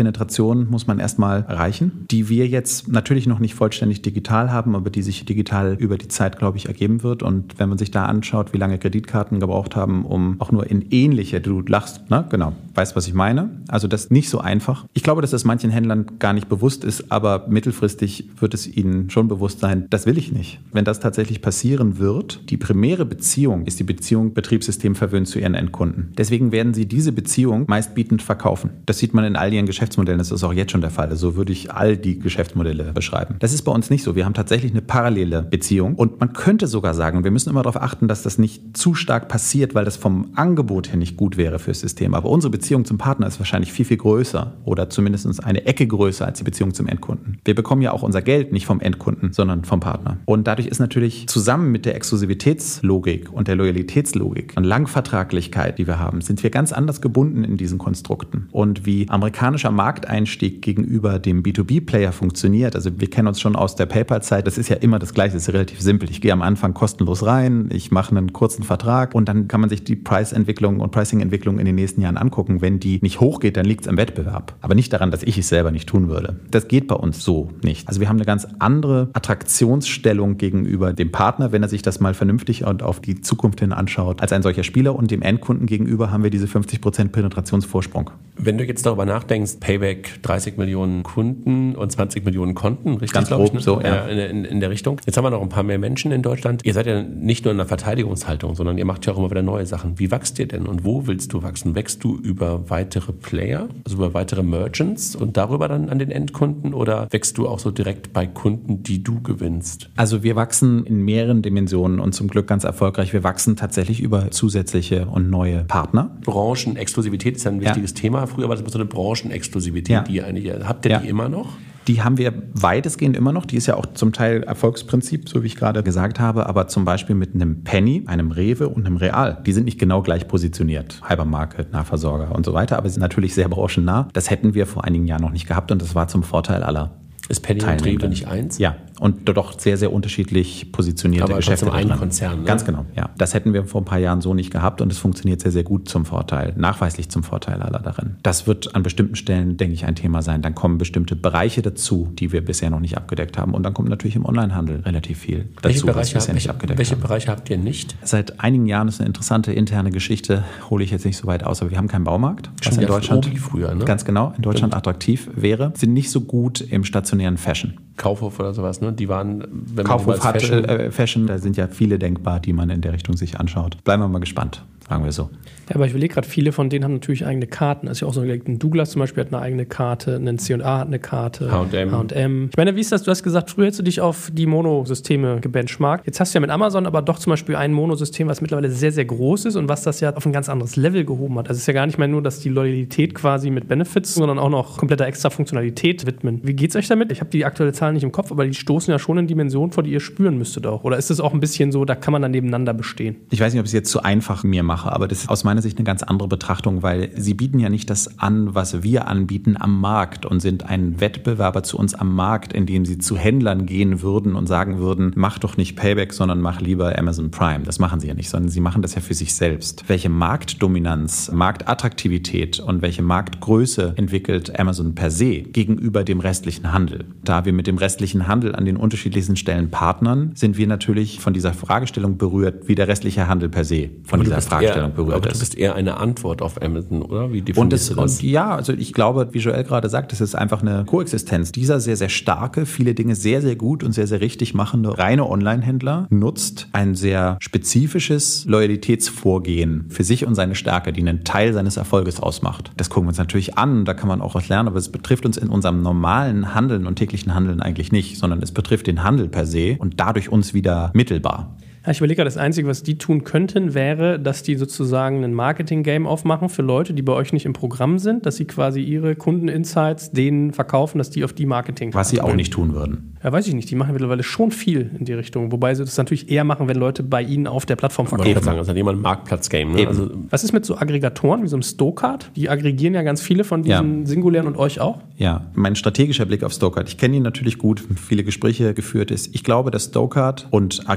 Penetration muss man erstmal erreichen, die wir jetzt natürlich noch nicht vollständig digital haben, aber die sich digital über die Zeit, glaube ich, ergeben wird. Und wenn man sich da anschaut, wie lange Kreditkarten gebraucht haben, um auch nur in ähnliche, du lachst, ne? genau, weißt, was ich meine. Also das ist nicht so einfach. Ich glaube, dass das manchen Händlern gar nicht bewusst ist, aber mittelfristig wird es ihnen schon bewusst sein, das will ich nicht. Wenn das tatsächlich passieren wird, die primäre Beziehung ist die Beziehung Betriebssystem verwöhnt zu ihren Endkunden. Deswegen werden sie diese Beziehung meistbietend verkaufen. Das sieht man in all ihren Geschäftsmodellen, das ist auch jetzt schon der Fall. So würde ich all die Geschäftsmodelle beschreiben. Das ist bei uns nicht so. Wir haben tatsächlich eine parallele Beziehung und man könnte sogar sagen, wir müssen immer darauf achten, dass das nicht zu stark passiert, weil das vom Angebot her nicht gut wäre fürs System. Aber unsere Beziehung zum Partner ist wahrscheinlich viel, viel größer oder zumindest eine Ecke größer als die Beziehung zum Endkunden. Wir bekommen ja auch unser Geld nicht vom Endkunden, sondern vom Partner. Und dadurch ist natürlich zusammen mit der Exklusivitätslogik und der Loyalitätslogik und Langvertraglichkeit, die wir haben, sind wir ganz anders gebunden in diesen Konstrukten. Und wie amerikanischer Markteinstieg gegenüber dem B2B-Player funktioniert, also wir kennen uns schon aus der PayPal-Zeit, das ist ja immer das Gleiche, das ist relativ simpel. Ich gehe am Anfang kostenlos rein, ich mache einen kurzen Vertrag und dann kann man sich die Preisentwicklung und Pricing-Entwicklung in den nächsten Jahren angucken. Wenn die nicht hochgeht, dann liegt es im Wettbewerb. Aber nicht daran, dass ich es selber nicht tun würde. Das geht bei uns so nicht. Also wir haben eine ganz andere Attraktionsstellung gegenüber dem Partner, wenn er sich das mal vernünftig und auf die Zukunft hin anschaut, als ein solcher Spieler und dem Endkunden gegenüber haben wir diese 50% Penetrationsvorsprung. Wenn du jetzt darüber nachdenkst, Payback 30 Millionen Kunden und 20 Millionen Konten, richtig? Ganz grob, ich, ne? so, ja. In, in, in, der Richtung. Jetzt haben wir noch ein paar mehr Menschen in Deutschland. Ihr seid ja nicht nur in der Verteidigungshaltung, sondern ihr macht ja auch immer wieder neue Sachen. Wie wächst ihr denn und wo willst du wachsen? Wächst du über weitere Player, also über weitere Merchants und darüber dann an den Endkunden oder wächst du auch so direkt bei Kunden, die du gewinnst? Also wir wachsen in mehreren Dimensionen und zum Glück ganz erfolgreich. Wir wachsen tatsächlich über zusätzliche und neue Partner. Branchenexklusivität ist ja ein wichtiges ja. Thema. Früher war das so eine Branchenexklusivität, ja. Die eigentlich, habt ihr ja. die immer noch? Die haben wir weitestgehend immer noch. Die ist ja auch zum Teil Erfolgsprinzip, so wie ich gerade gesagt habe. Aber zum Beispiel mit einem Penny, einem Rewe und einem Real. Die sind nicht genau gleich positioniert. Hypermarket, Nahversorger und so weiter. Aber sie sind natürlich sehr branchennah. Das hätten wir vor einigen Jahren noch nicht gehabt und das war zum Vorteil aller. Ist Penny und Rewe nicht eins? Ja, und doch sehr, sehr unterschiedlich positionierte Aber Geschäfte. Aber ein Konzern, ne? Ganz genau, ja. Das hätten wir vor ein paar Jahren so nicht gehabt und es funktioniert sehr, sehr gut zum Vorteil, nachweislich zum Vorteil aller darin. Das wird an bestimmten Stellen, denke ich, ein Thema sein. Dann kommen bestimmte Bereiche dazu, die wir bisher noch nicht abgedeckt haben. Und dann kommt natürlich im Onlinehandel relativ viel dazu, welche Bereiche, was wir bisher nicht abgedeckt welche haben. Welche Bereiche habt ihr nicht? Seit einigen Jahren ist eine interessante interne Geschichte, hole ich jetzt nicht so weit aus, aber wir haben keinen Baumarkt, was in Deutschland früher, ne? ganz genau in Deutschland Stimmt. attraktiv wäre, sind nicht so gut im stationären Fashion. Kaufhof oder sowas, ne? Die waren, wenn Kaufhof hat Fashion, äh, Fashion, da sind ja viele denkbar, die man in der Richtung sich anschaut. Bleiben wir mal gespannt, sagen wir so. Ja, aber ich überlege gerade, viele von denen haben natürlich eigene Karten. Das ist ja auch so, ein Douglas zum Beispiel hat eine eigene Karte, ein C&A hat eine Karte, H&M. Ich meine, wie ist das? Du hast gesagt, früher hättest du dich auf die Monosysteme gebenchmarkt. Jetzt hast du ja mit Amazon aber doch zum Beispiel ein Monosystem, was mittlerweile sehr, sehr groß ist und was das ja auf ein ganz anderes Level gehoben hat. Also es ist ja gar nicht mehr nur, dass die Loyalität quasi mit Benefits, sondern auch noch kompletter extra Funktionalität widmen. Wie geht es euch damit? Ich habe die aktuelle Zahl nicht im Kopf, aber die stoßen ja schon in Dimensionen vor, die ihr spüren müsstet auch. Oder ist es auch ein bisschen so, da kann man dann nebeneinander bestehen? Ich weiß nicht, ob ich es jetzt zu einfach mir mache, aber das ist aus meiner Sicht eine ganz andere Betrachtung, weil sie bieten ja nicht das an, was wir anbieten am Markt und sind ein Wettbewerber zu uns am Markt, indem sie zu Händlern gehen würden und sagen würden, mach doch nicht Payback, sondern mach lieber Amazon Prime. Das machen sie ja nicht, sondern sie machen das ja für sich selbst. Welche Marktdominanz, Marktattraktivität und welche Marktgröße entwickelt Amazon per se gegenüber dem restlichen Handel? Da wir mit dem restlichen Handel an den unterschiedlichsten Stellen partnern, sind wir natürlich von dieser Fragestellung berührt, wie der restliche Handel per se von Aber dieser du Fragestellung eher, berührt aber ist. Du bist eher eine Antwort auf Amazon, oder? Wie Und, definierst es, du das? und ja, also ich glaube, wie Joel gerade sagt, es ist einfach eine Koexistenz. Dieser sehr, sehr starke, viele Dinge sehr, sehr gut und sehr, sehr richtig machende reine Online-Händler nutzt ein sehr spezifisches Loyalitätsvorgehen für sich und seine Stärke, die einen Teil seines Erfolges ausmacht. Das gucken wir uns natürlich an, da kann man auch was lernen, aber es betrifft uns in unserem normalen Handeln und täglichen Handeln eigentlich nicht, sondern es betrifft den Handel per se und dadurch uns wieder mittelbar. Ja, ich überlege gerade, das Einzige, was die tun könnten, wäre, dass die sozusagen ein Marketing-Game aufmachen für Leute, die bei euch nicht im Programm sind, dass sie quasi ihre Kundeninsights denen verkaufen, dass die auf die Marketing Was sie auch nicht tun würden. Ja, weiß ich nicht. Die machen mittlerweile schon viel in die Richtung. Wobei sie das natürlich eher machen, wenn Leute bei ihnen auf der Plattform Ich verkaufen. sagen, das hat jemand ein Marktplatz-Game. Ne? Also, Was ist mit so Aggregatoren wie so einem Stokart? Die aggregieren ja ganz viele von diesen Ja. Singulären und euch auch. Ja, mein strategischer Blick auf Stokart. Ich kenne ihn natürlich gut, viele Gespräche geführt ist. Ich glaube, dass Stokart und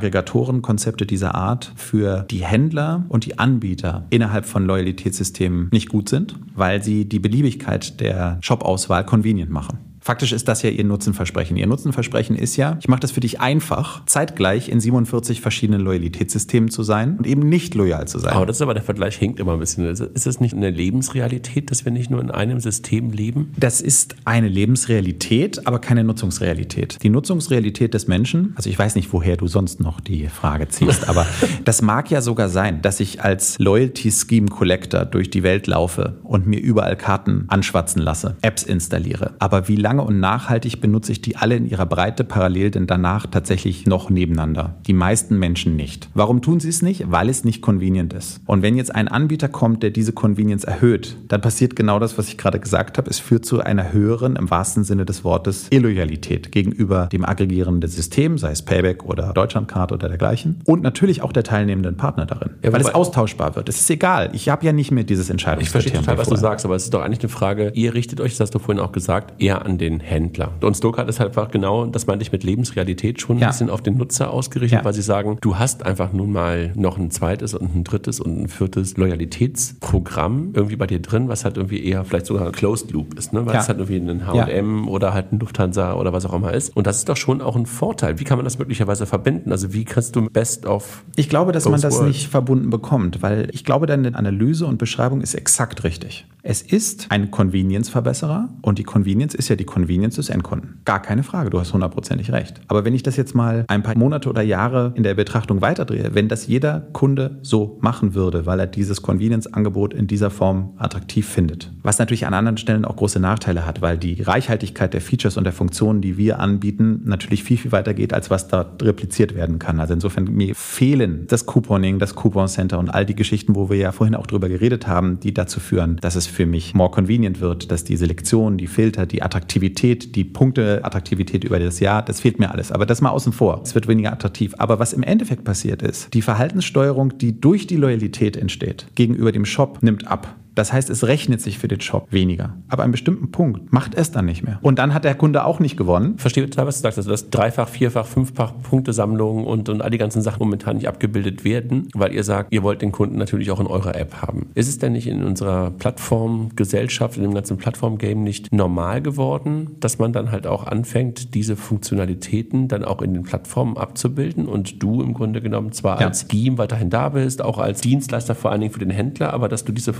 Aggregatorenkonzepte dieser Art für die Händler und die Anbieter innerhalb von Loyalitätssystemen nicht gut sind, weil sie die Beliebigkeit der Shop-Auswahl convenient machen. Faktisch ist das ja ihr Nutzenversprechen. Ihr Nutzenversprechen ist ja, ich mache das für dich einfach, zeitgleich in 47 verschiedenen Loyalitätssystemen zu sein und eben nicht loyal zu sein. aber das ist aber der Vergleich hinkt immer ein bisschen. Ist es nicht eine Lebensrealität, dass wir nicht nur in einem System leben? Das ist eine Lebensrealität, aber keine Nutzungsrealität. Die Nutzungsrealität des Menschen, also ich weiß nicht, woher du sonst noch die Frage ziehst, aber das mag ja sogar sein, dass ich als Loyalty Scheme Collector durch die Welt laufe und mir überall Karten anschwatzen lasse, Apps installiere. Aber wie lange und nachhaltig benutze ich die alle in ihrer Breite parallel denn danach tatsächlich noch nebeneinander? Die meisten Menschen nicht. Warum tun sie es nicht? Weil es nicht convenient ist. Und wenn jetzt ein Anbieter kommt, der diese Convenience erhöht, dann passiert genau das, was ich gerade gesagt habe. Es führt zu einer höheren, im wahrsten Sinne des Wortes, Illoyalität gegenüber dem aggregierenden System, sei es Payback oder Deutschlandcard oder dergleichen. Und natürlich auch der teilnehmenden Partner darin. Ja, weil es austauschbar wird. Es ist egal. Ich habe ja nicht mehr dieses Ich Entscheidungskriterium. verstehe total, was du sagst, aber es ist doch eigentlich eine Frage, ihr richtet euch, das hast du vorhin auch gesagt, eher an den Händler. Und Stokart ist halt einfach genau, das meinte ich mit Lebensrealität, schon Ja. ein bisschen auf den Nutzer ausgerichtet, Ja. weil sie sagen, du hast einfach nun mal noch ein zweites und ein drittes und ein viertes Loyalitätsprogramm irgendwie bei dir drin, was halt irgendwie eher vielleicht sogar ein Closed Loop ist, ne? weil Ja. es halt irgendwie ein H&M oder halt ein Lufthansa oder was auch immer ist. Und das ist doch schon auch ein Vorteil. Wie kann man das möglicherweise verbinden? Also wie kannst du best of Ich glaube, dass man das worlds. nicht verbunden bekommt, weil ich glaube, deine Analyse und Beschreibung ist exakt richtig. Es ist ein Convenience-Verbesserer und die Convenience ist ja die Convenience des Endkunden. Gar keine Frage, du hast hundertprozentig recht. Aber wenn ich das jetzt mal ein paar Monate oder Jahre in der Betrachtung weiterdrehe, wenn das jeder Kunde so machen würde, weil er dieses Convenience-Angebot in dieser Form attraktiv findet, was natürlich an anderen Stellen auch große Nachteile hat, weil die Reichhaltigkeit der Features und der Funktionen, die wir anbieten, natürlich viel, viel weiter geht, als was da repliziert werden kann. Also insofern mir fehlen das Couponing, das Coupon Center und all die Geschichten, wo wir ja vorhin auch drüber geredet haben, die dazu führen, dass es für mich more convenient wird, dass die Selektion, die Filter, die Attraktivität, die Punkteattraktivität über das Jahr, das fehlt mir alles. Aber das mal außen vor. Es wird weniger attraktiv. Aber was im Endeffekt passiert ist, die Verhaltenssteuerung, die durch die Loyalität entsteht, gegenüber dem Shop, nimmt ab. Das heißt, es rechnet sich für den Shop weniger. Aber an einem bestimmten Punkt macht es dann nicht mehr. Und dann hat der Kunde auch nicht gewonnen. verstehe total, was du sagst. Also, dass dreifach, vierfach, fünffach Punktesammlungen und, und all die ganzen Sachen momentan nicht abgebildet werden, weil ihr sagt, ihr wollt den Kunden natürlich auch in eurer App haben. Ist es denn nicht in unserer Plattformgesellschaft, in dem ganzen Plattform-Game nicht normal geworden, dass man dann halt auch anfängt, diese Funktionalitäten dann auch in den Plattformen abzubilden und du im Grunde genommen zwar Ja. als Scheme weiterhin da bist, auch als Dienstleister vor allen Dingen für den Händler, aber dass du diese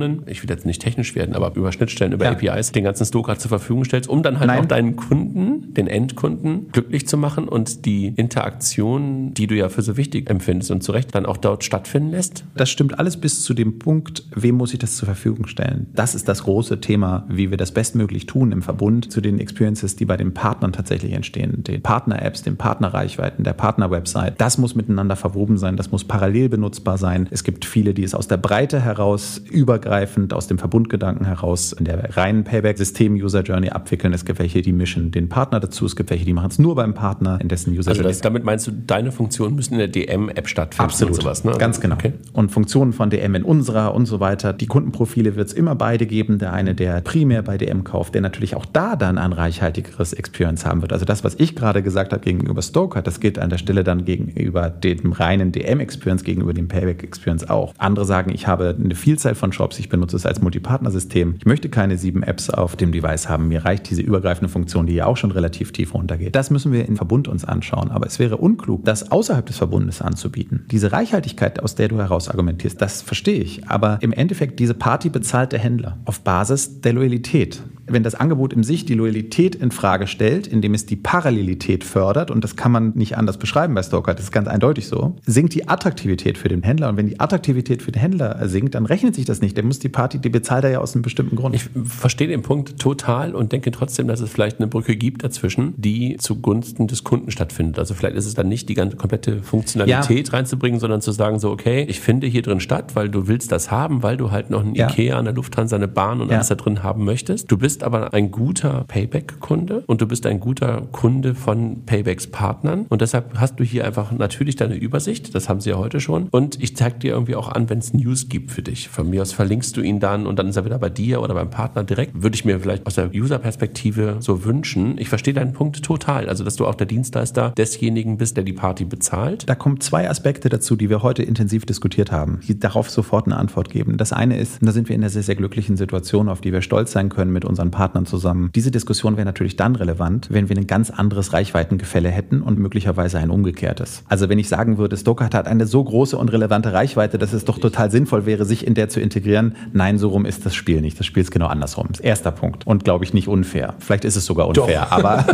Funktionen, ich will jetzt nicht technisch werden, aber über Schnittstellen, über Ja. APIs, den ganzen Stoker zur Verfügung stellst, um dann halt Nein. auch deinen Kunden, den Endkunden, glücklich zu machen und die Interaktion, die du ja für so wichtig empfindest und zu Recht dann auch dort stattfinden lässt? Das stimmt alles bis zu dem Punkt, wem muss ich das zur Verfügung stellen? Das ist das große Thema, wie wir das bestmöglich tun im Verbund zu den Experiences, die bei den Partnern tatsächlich entstehen, den Partner-Apps, den Partnerreichweiten, der Partner-Website. Das muss miteinander verwoben sein, das muss parallel benutzbar sein. Es gibt viele, die es aus der Breite heraus übergreifend, aus dem Verbundgedanken heraus in der reinen Payback-System-User-Journey abwickeln. Es gibt welche, die mischen den Partner dazu, es gibt welche, die machen es nur beim Partner, in dessen Also User-Journey. das, damit meinst du, deine Funktionen müssen in der DM-App stattfinden Absolut. und sowas, ne? Ganz genau. Okay. Und Funktionen von DM in unserer und so weiter. Die Kundenprofile wird es immer beide geben. Der eine, der primär bei DM kauft, der natürlich auch da dann ein reichhaltigeres Experience haben wird. Also das, was ich gerade gesagt habe gegenüber Stoker, das geht an der Stelle dann gegenüber dem reinen DM-Experience, gegenüber dem Payback-Experience auch. Andere sagen, ich habe eine Vielzahl von Shops, Ich benutze es als Multipartnersystem. Ich möchte keine sieben Apps auf dem Device haben. Mir reicht diese übergreifende Funktion, die ja auch schon relativ tief runtergeht. Das müssen wir im Verbund uns anschauen. Aber es wäre unklug, das außerhalb des Verbundes anzubieten. Diese Reichhaltigkeit, aus der du heraus argumentierst, das verstehe ich. Aber im Endeffekt, diese Party bezahlt der Händler auf Basis der Loyalität wenn das Angebot in sich die Loyalität in Frage stellt, indem es die Parallelität fördert, und das kann man nicht anders beschreiben bei Stoker, das ist ganz eindeutig so, sinkt die Attraktivität für den Händler. Und wenn die Attraktivität für den Händler sinkt, dann rechnet sich das nicht. Der muss die Party, die bezahlt er ja aus einem bestimmten Grund. Ich verstehe den Punkt total und denke trotzdem, dass es vielleicht eine Brücke gibt dazwischen, die zugunsten des Kunden stattfindet. Also vielleicht ist es dann nicht die ganze komplette Funktionalität ja. reinzubringen, sondern zu sagen so, okay, ich finde hier drin statt, weil du willst das haben, weil du halt noch ein ja. Ikea, eine Lufthansa, eine Bahn und ja. alles da drin haben möchtest. Du bist bist aber ein guter Payback-Kunde und du bist ein guter Kunde von Paybacks Partnern. Und deshalb hast du hier einfach natürlich deine Übersicht. Das haben sie ja heute schon. Und ich zeige dir irgendwie auch an, wenn es News gibt für dich. Von mir aus verlinkst du ihn dann und dann ist er wieder bei dir oder beim Partner direkt. Würde ich mir vielleicht aus der User-Perspektive so wünschen. Ich verstehe deinen Punkt total. Also, dass du auch der Dienstleister desjenigen bist, der die Party bezahlt. Da kommen zwei Aspekte dazu, die wir heute intensiv diskutiert haben, die darauf sofort eine Antwort geben. Das eine ist, und da sind wir in einer sehr, sehr glücklichen Situation, auf die wir stolz sein können mit unseren Partnern zusammen. Diese Diskussion wäre natürlich dann relevant, wenn wir ein ganz anderes Reichweitengefälle hätten und möglicherweise ein umgekehrtes. Also wenn ich sagen würde, Stokart hat eine so große und relevante Reichweite, dass es doch total sinnvoll wäre, sich in der zu integrieren. Nein, so rum ist das Spiel nicht. Das Spiel ist genau andersrum. Erster Punkt. Und glaube ich nicht unfair. Vielleicht ist es sogar unfair, doch. aber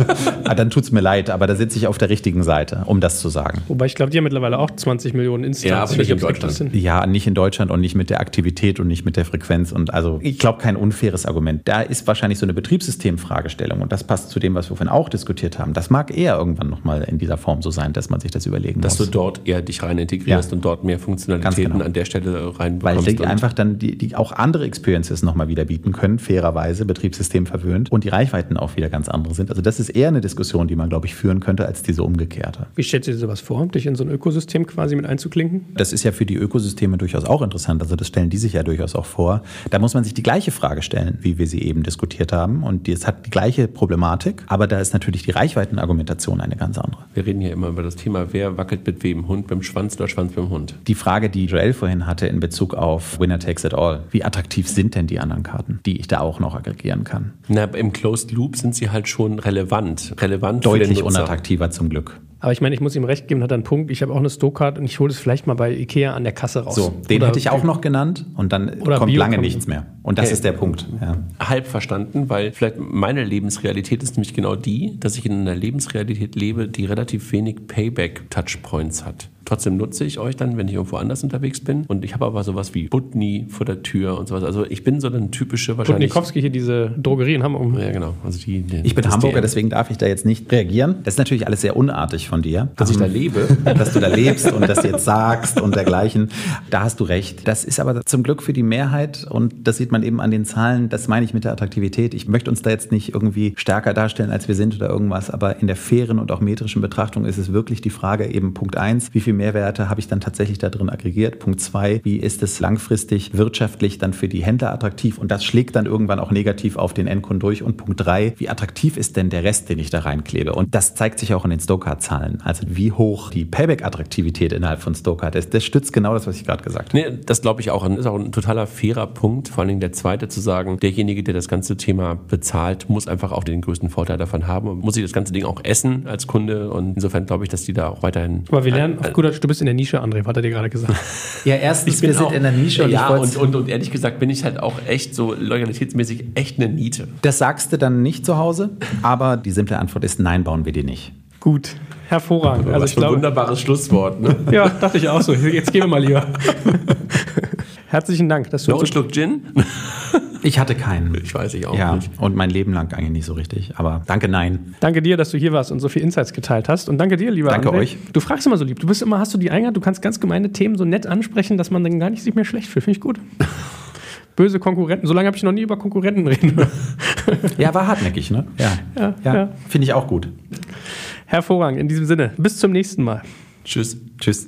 dann tut es mir leid. Aber da sitze ich auf der richtigen Seite, um das zu sagen. Wobei ich glaube, die haben mittlerweile auch 20 Millionen Instanzen. Ja, aber nicht in Deutschland. Ja, nicht in Deutschland und nicht mit der Aktivität und nicht mit der Frequenz. Und also ich glaube, kein unfaires Argument. Da ist wahrscheinlich so eine Betriebssystemfragestellung und das passt zu dem, was wir vorhin auch diskutiert haben. Das mag eher irgendwann nochmal in dieser Form so sein, dass man sich das überlegen dass muss. Dass du dort eher dich rein integrierst ja. und dort mehr Funktionalitäten genau. an der Stelle rein Weil die einfach dann die, die auch andere Experiences nochmal wieder bieten können, fairerweise, Betriebssystem verwöhnt und die Reichweiten auch wieder ganz andere sind. Also das ist eher eine Diskussion, die man, glaube ich, führen könnte, als diese umgekehrte. Wie stellst du dir sowas vor, dich in so ein Ökosystem quasi mit einzuklinken? Das ist ja für die Ökosysteme durchaus auch interessant. Also das stellen die sich ja durchaus auch vor. Da muss man sich die gleiche Frage stellen, wie wir sie eben diskutiert haben. Und es hat die gleiche Problematik, aber da ist natürlich die Reichweitenargumentation eine ganz andere. Wir reden hier immer über das Thema, wer wackelt mit wem, Hund beim Schwanz oder Schwanz beim Hund. Die Frage, die Joel vorhin hatte in Bezug auf Winner Takes It All, wie attraktiv sind denn die anderen Karten, die ich da auch noch aggregieren kann? Na, im Closed Loop sind sie halt schon relevant. Relevant Deutlich unattraktiver zum Glück. Aber ich meine, ich muss ihm recht geben, hat einen Punkt. Ich habe auch eine Stokart und ich hole es vielleicht mal bei Ikea an der Kasse raus. So, den oder hätte ich auch noch genannt und dann kommt Bio lange nichts mehr. Und das hey, ist der Punkt. Ja. Halb verstanden, weil vielleicht meine Lebensrealität ist nämlich genau die, dass ich in einer Lebensrealität lebe, die relativ wenig Payback-Touchpoints hat. Trotzdem nutze ich euch dann, wenn ich irgendwo anders unterwegs bin. Und ich habe aber sowas wie Butni vor der Tür und sowas. Also ich bin so eine typische wahrscheinlich. Butnikowski hier diese Drogerie in Hamburg. Ja, genau. Also die, die ich bin Hamburger, deswegen darf ich da jetzt nicht reagieren. Das ist natürlich alles sehr unartig von dir. Dass um, ich da lebe. Dass du da lebst und das jetzt sagst und dergleichen. Da hast du recht. Das ist aber zum Glück für die Mehrheit und das sieht man eben an den Zahlen. Das meine ich mit der Attraktivität. Ich möchte uns da jetzt nicht irgendwie stärker darstellen, als wir sind oder irgendwas. Aber in der fairen und auch metrischen Betrachtung ist es wirklich die Frage eben Punkt eins, wie viel Mehrwerte habe ich dann tatsächlich da drin aggregiert? Punkt zwei, wie ist es langfristig wirtschaftlich dann für die Händler attraktiv? Und das schlägt dann irgendwann auch negativ auf den Endkunden durch. Und Punkt drei, wie attraktiv ist denn der Rest, den ich da reinklebe? Und das zeigt sich auch in den Stokart-Zahlen. Also wie hoch die Payback-Attraktivität innerhalb von Stokart ist. Das stützt genau das, was ich gerade gesagt habe. Nee, das glaube ich auch. Das ist auch ein totaler fairer Punkt. Vor allen Dingen der zweite zu sagen, derjenige, der das ganze Thema bezahlt, muss einfach auch den größten Vorteil davon haben und muss sich das ganze Ding auch essen als Kunde. Und insofern glaube ich, dass die da auch weiterhin. Aber wir lernen auf gut Deutsch, du bist in der Nische, André, hat er dir gerade gesagt. ja, erstens, wir sind in der Nische. Und ja, und, und, und, ehrlich gesagt bin ich halt auch echt so loyalitätsmäßig echt eine Niete. Das sagst du dann nicht zu Hause, aber die simple Antwort ist, nein, bauen wir die nicht. Gut, hervorragend. Also Was für ein wunderbares Schlusswort. Ne? ja, dachte ich auch so. Jetzt gehen wir mal lieber. Herzlichen Dank, dass du. Noch ein Schluck Gin? Ich hatte keinen. Ich weiß ich auch ja, nicht. Und mein Leben lang eigentlich nicht so richtig. Aber danke, nein. Danke dir, dass du hier warst und so viel Insights geteilt hast. Und danke dir, lieber Danke André. euch. Du fragst immer so lieb. Du bist immer, hast du die Eingabe, du kannst ganz gemeine Themen so nett ansprechen, dass man dann gar nicht sich mehr schlecht fühlt. Finde ich gut. Böse Konkurrenten. So lange habe ich noch nie über Konkurrenten reden. ja, war hartnäckig, ne? Ja. ja, ja. ja. Finde ich auch gut. Hervorragend. In diesem Sinne. Bis zum nächsten Mal. Tschüss. Tschüss.